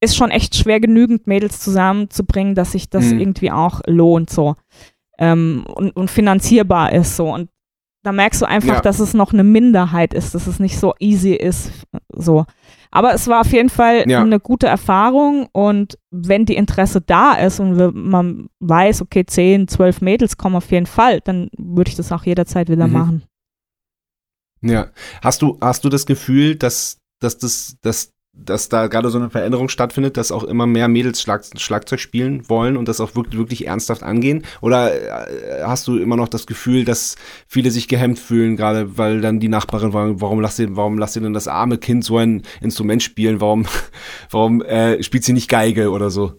ist schon echt schwer, genügend Mädels zusammenzubringen, dass sich das mhm. irgendwie auch lohnt so ähm, und, und, finanzierbar ist so. Und da merkst du einfach, ja. dass es noch eine Minderheit ist, dass es nicht so easy ist so. Aber es war auf jeden Fall ja. eine gute Erfahrung und wenn die Interesse da ist und man weiß, okay, 10, 12 Mädels kommen auf jeden Fall, dann würde ich das auch jederzeit wieder mhm. machen. Ja. Hast du, hast du das Gefühl, dass, dass das, dass dass da gerade so eine Veränderung stattfindet, dass auch immer mehr Mädels Schlag, Schlagzeug spielen wollen und das auch wirklich, wirklich ernsthaft angehen? Oder äh, hast du immer noch das Gefühl, dass viele sich gehemmt fühlen, gerade weil dann die Nachbarin warum, warum lasst ihr, warum lasst ihr denn das arme Kind so ein Instrument spielen? Warum, warum äh, spielt sie nicht Geige oder so?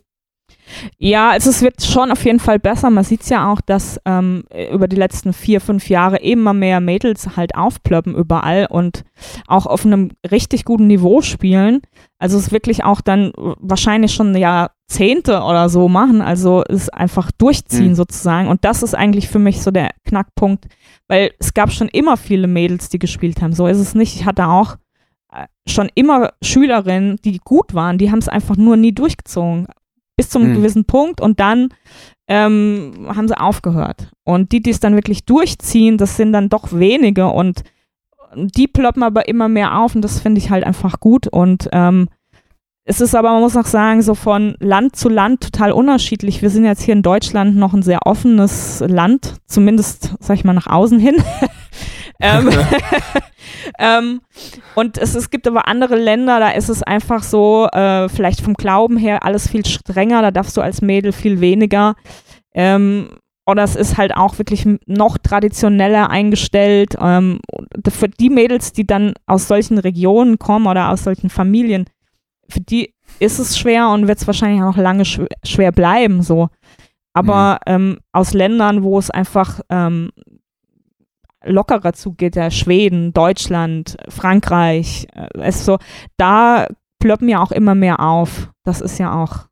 Ja, also es wird schon auf jeden Fall besser. Man sieht es ja auch, dass ähm, über die letzten vier, fünf Jahre immer mehr Mädels halt aufplöppen überall und auch auf einem richtig guten Niveau spielen. Also es wirklich auch dann wahrscheinlich schon Jahrzehnte oder so machen. Also es einfach durchziehen mhm. sozusagen. Und das ist eigentlich für mich so der Knackpunkt, weil es gab schon immer viele Mädels, die gespielt haben. So ist es nicht. Ich hatte auch äh, schon immer Schülerinnen, die gut waren, die haben es einfach nur nie durchgezogen bis zum mhm. gewissen Punkt und dann ähm, haben sie aufgehört. Und die, die es dann wirklich durchziehen, das sind dann doch wenige und die ploppen aber immer mehr auf und das finde ich halt einfach gut und ähm, es ist aber, man muss noch sagen, so von Land zu Land total unterschiedlich. Wir sind jetzt hier in Deutschland noch ein sehr offenes Land, zumindest, sag ich mal, nach außen hin. ähm, ähm, und es, es gibt aber andere Länder, da ist es einfach so, äh, vielleicht vom Glauben her alles viel strenger, da darfst du als Mädel viel weniger. Ähm, oder es ist halt auch wirklich noch traditioneller eingestellt. Ähm, für die Mädels, die dann aus solchen Regionen kommen oder aus solchen Familien, für die ist es schwer und wird es wahrscheinlich auch lange schw schwer bleiben so. Aber mhm. ähm, aus Ländern, wo es einfach ähm, lockerer zugeht, ja, Schweden, Deutschland, Frankreich, äh, ist so, da ploppen ja auch immer mehr auf. Das ist ja auch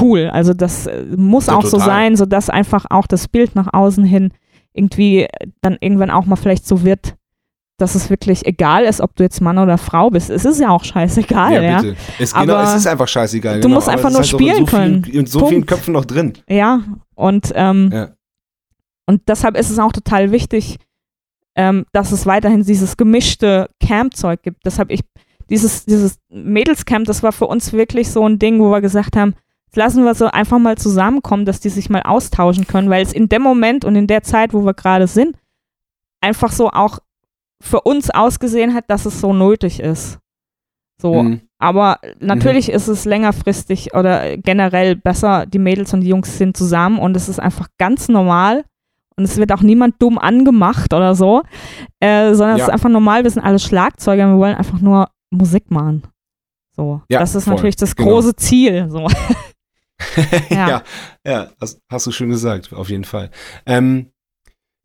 cool. Also das äh, muss ja, auch total. so sein, sodass einfach auch das Bild nach außen hin irgendwie dann irgendwann auch mal vielleicht so wird, dass es wirklich egal ist, ob du jetzt Mann oder Frau bist. Es ist ja auch scheißegal, ja. ja. Es, genau, es ist einfach scheißegal. Du genau, musst einfach nur halt spielen so können. in so Punkt. vielen Köpfen noch drin. Ja, und, ähm, ja. Und deshalb ist es auch total wichtig, ähm, dass es weiterhin dieses gemischte Camp-Zeug gibt. Deshalb ich, dieses, dieses Mädelscamp, das war für uns wirklich so ein Ding, wo wir gesagt haben, lassen wir so einfach mal zusammenkommen, dass die sich mal austauschen können, weil es in dem Moment und in der Zeit, wo wir gerade sind, einfach so auch für uns ausgesehen hat, dass es so nötig ist. So. Mhm. Aber natürlich mhm. ist es längerfristig oder generell besser, die Mädels und die Jungs sind zusammen und es ist einfach ganz normal und es wird auch niemand dumm angemacht oder so, äh, sondern ja. es ist einfach normal, wir sind alle Schlagzeuger und wir wollen einfach nur Musik machen. So. Ja, das ist voll. natürlich das genau. große Ziel. So. ja. ja, ja, das hast du schön gesagt, auf jeden Fall. Ähm,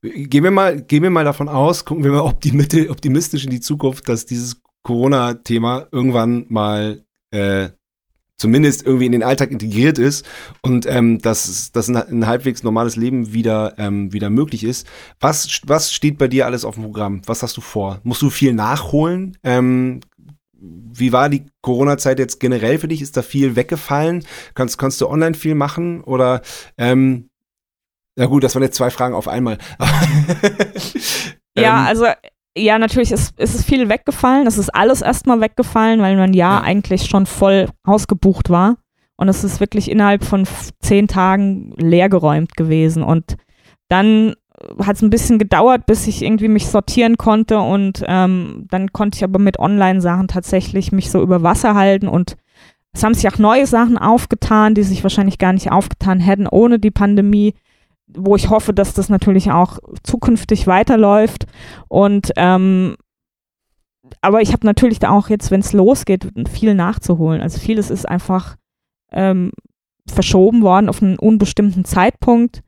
Gehen wir mal, gehen wir mal davon aus, gucken wir mal optimistisch in die Zukunft, dass dieses Corona-Thema irgendwann mal äh, zumindest irgendwie in den Alltag integriert ist und ähm, dass, dass ein, ein halbwegs normales Leben wieder, ähm, wieder möglich ist. Was, was steht bei dir alles auf dem Programm? Was hast du vor? Musst du viel nachholen? Ähm, wie war die Corona-Zeit jetzt generell für dich? Ist da viel weggefallen? Kannst, kannst du online viel machen? Oder ähm, na gut, das waren jetzt zwei Fragen auf einmal. ja, ähm, also ja, natürlich ist, ist es viel weggefallen. Es ist alles erstmal weggefallen, weil mein Jahr ja. eigentlich schon voll ausgebucht war. Und es ist wirklich innerhalb von zehn Tagen leergeräumt gewesen. Und dann hat es ein bisschen gedauert, bis ich irgendwie mich sortieren konnte. Und ähm, dann konnte ich aber mit Online-Sachen tatsächlich mich so über Wasser halten. Und es haben sich auch neue Sachen aufgetan, die sich wahrscheinlich gar nicht aufgetan hätten ohne die Pandemie wo ich hoffe, dass das natürlich auch zukünftig weiterläuft. Und ähm, aber ich habe natürlich da auch jetzt, wenn es losgeht, viel nachzuholen. Also vieles ist einfach ähm, verschoben worden auf einen unbestimmten Zeitpunkt.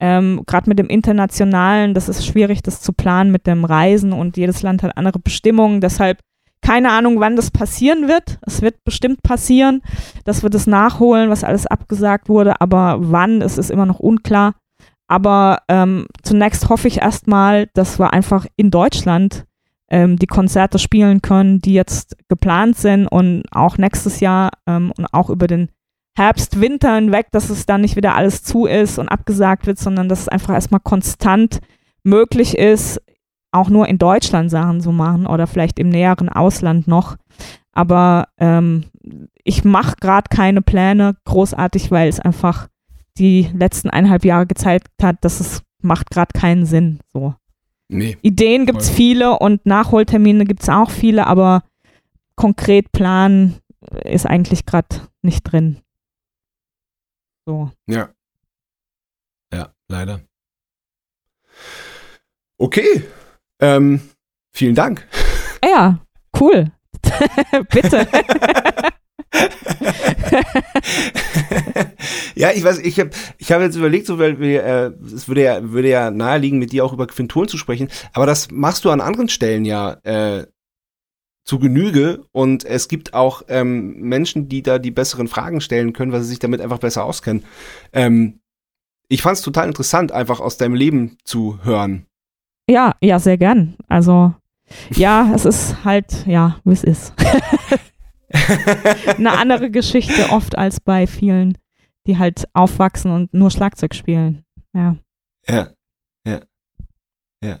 Ähm, Gerade mit dem Internationalen, das ist schwierig, das zu planen mit dem Reisen und jedes Land hat andere Bestimmungen. Deshalb keine Ahnung, wann das passieren wird. Es wird bestimmt passieren, dass wir das nachholen, was alles abgesagt wurde, aber wann, es ist immer noch unklar. Aber ähm, zunächst hoffe ich erstmal, dass wir einfach in Deutschland ähm, die Konzerte spielen können, die jetzt geplant sind und auch nächstes Jahr ähm, und auch über den Herbst, Winter hinweg, dass es dann nicht wieder alles zu ist und abgesagt wird, sondern dass es einfach erstmal konstant möglich ist, auch nur in Deutschland Sachen zu machen oder vielleicht im näheren Ausland noch. Aber ähm, ich mache gerade keine Pläne großartig, weil es einfach die letzten eineinhalb Jahre gezeigt hat, dass es macht gerade keinen Sinn. So. Nee. Ideen gibt es viele und Nachholtermine gibt es auch viele, aber konkret planen ist eigentlich gerade nicht drin. So. Ja. Ja, leider. Okay. Ähm, vielen Dank. Ja, cool. Bitte. ja, ich weiß, ich habe ich hab jetzt überlegt, so, weil wir, äh, es würde ja, würde ja naheliegen, mit dir auch über Quinturen zu sprechen, aber das machst du an anderen Stellen ja äh, zu Genüge und es gibt auch ähm, Menschen, die da die besseren Fragen stellen können, weil sie sich damit einfach besser auskennen. Ähm, ich fand es total interessant, einfach aus deinem Leben zu hören. Ja, ja, sehr gern. Also, ja, es ist halt, ja, wie es ist. eine andere Geschichte oft als bei vielen, die halt aufwachsen und nur Schlagzeug spielen. Ja. Ja, ja, ja.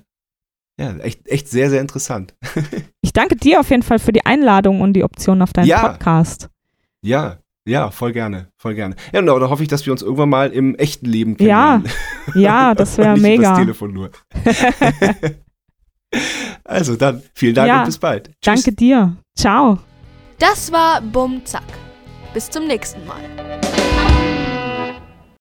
Ja, echt, echt sehr, sehr interessant. ich danke dir auf jeden Fall für die Einladung und die Option auf deinen ja. Podcast. Ja, ja, voll gerne, voll gerne. Ja, und da hoffe ich, dass wir uns irgendwann mal im echten Leben kennenlernen. Ja, ja, das wäre mega. Das Telefon nur. also dann, vielen Dank ja, und bis bald. Tschüss. Danke dir. Ciao. Das war Bum Zack. Bis zum nächsten Mal.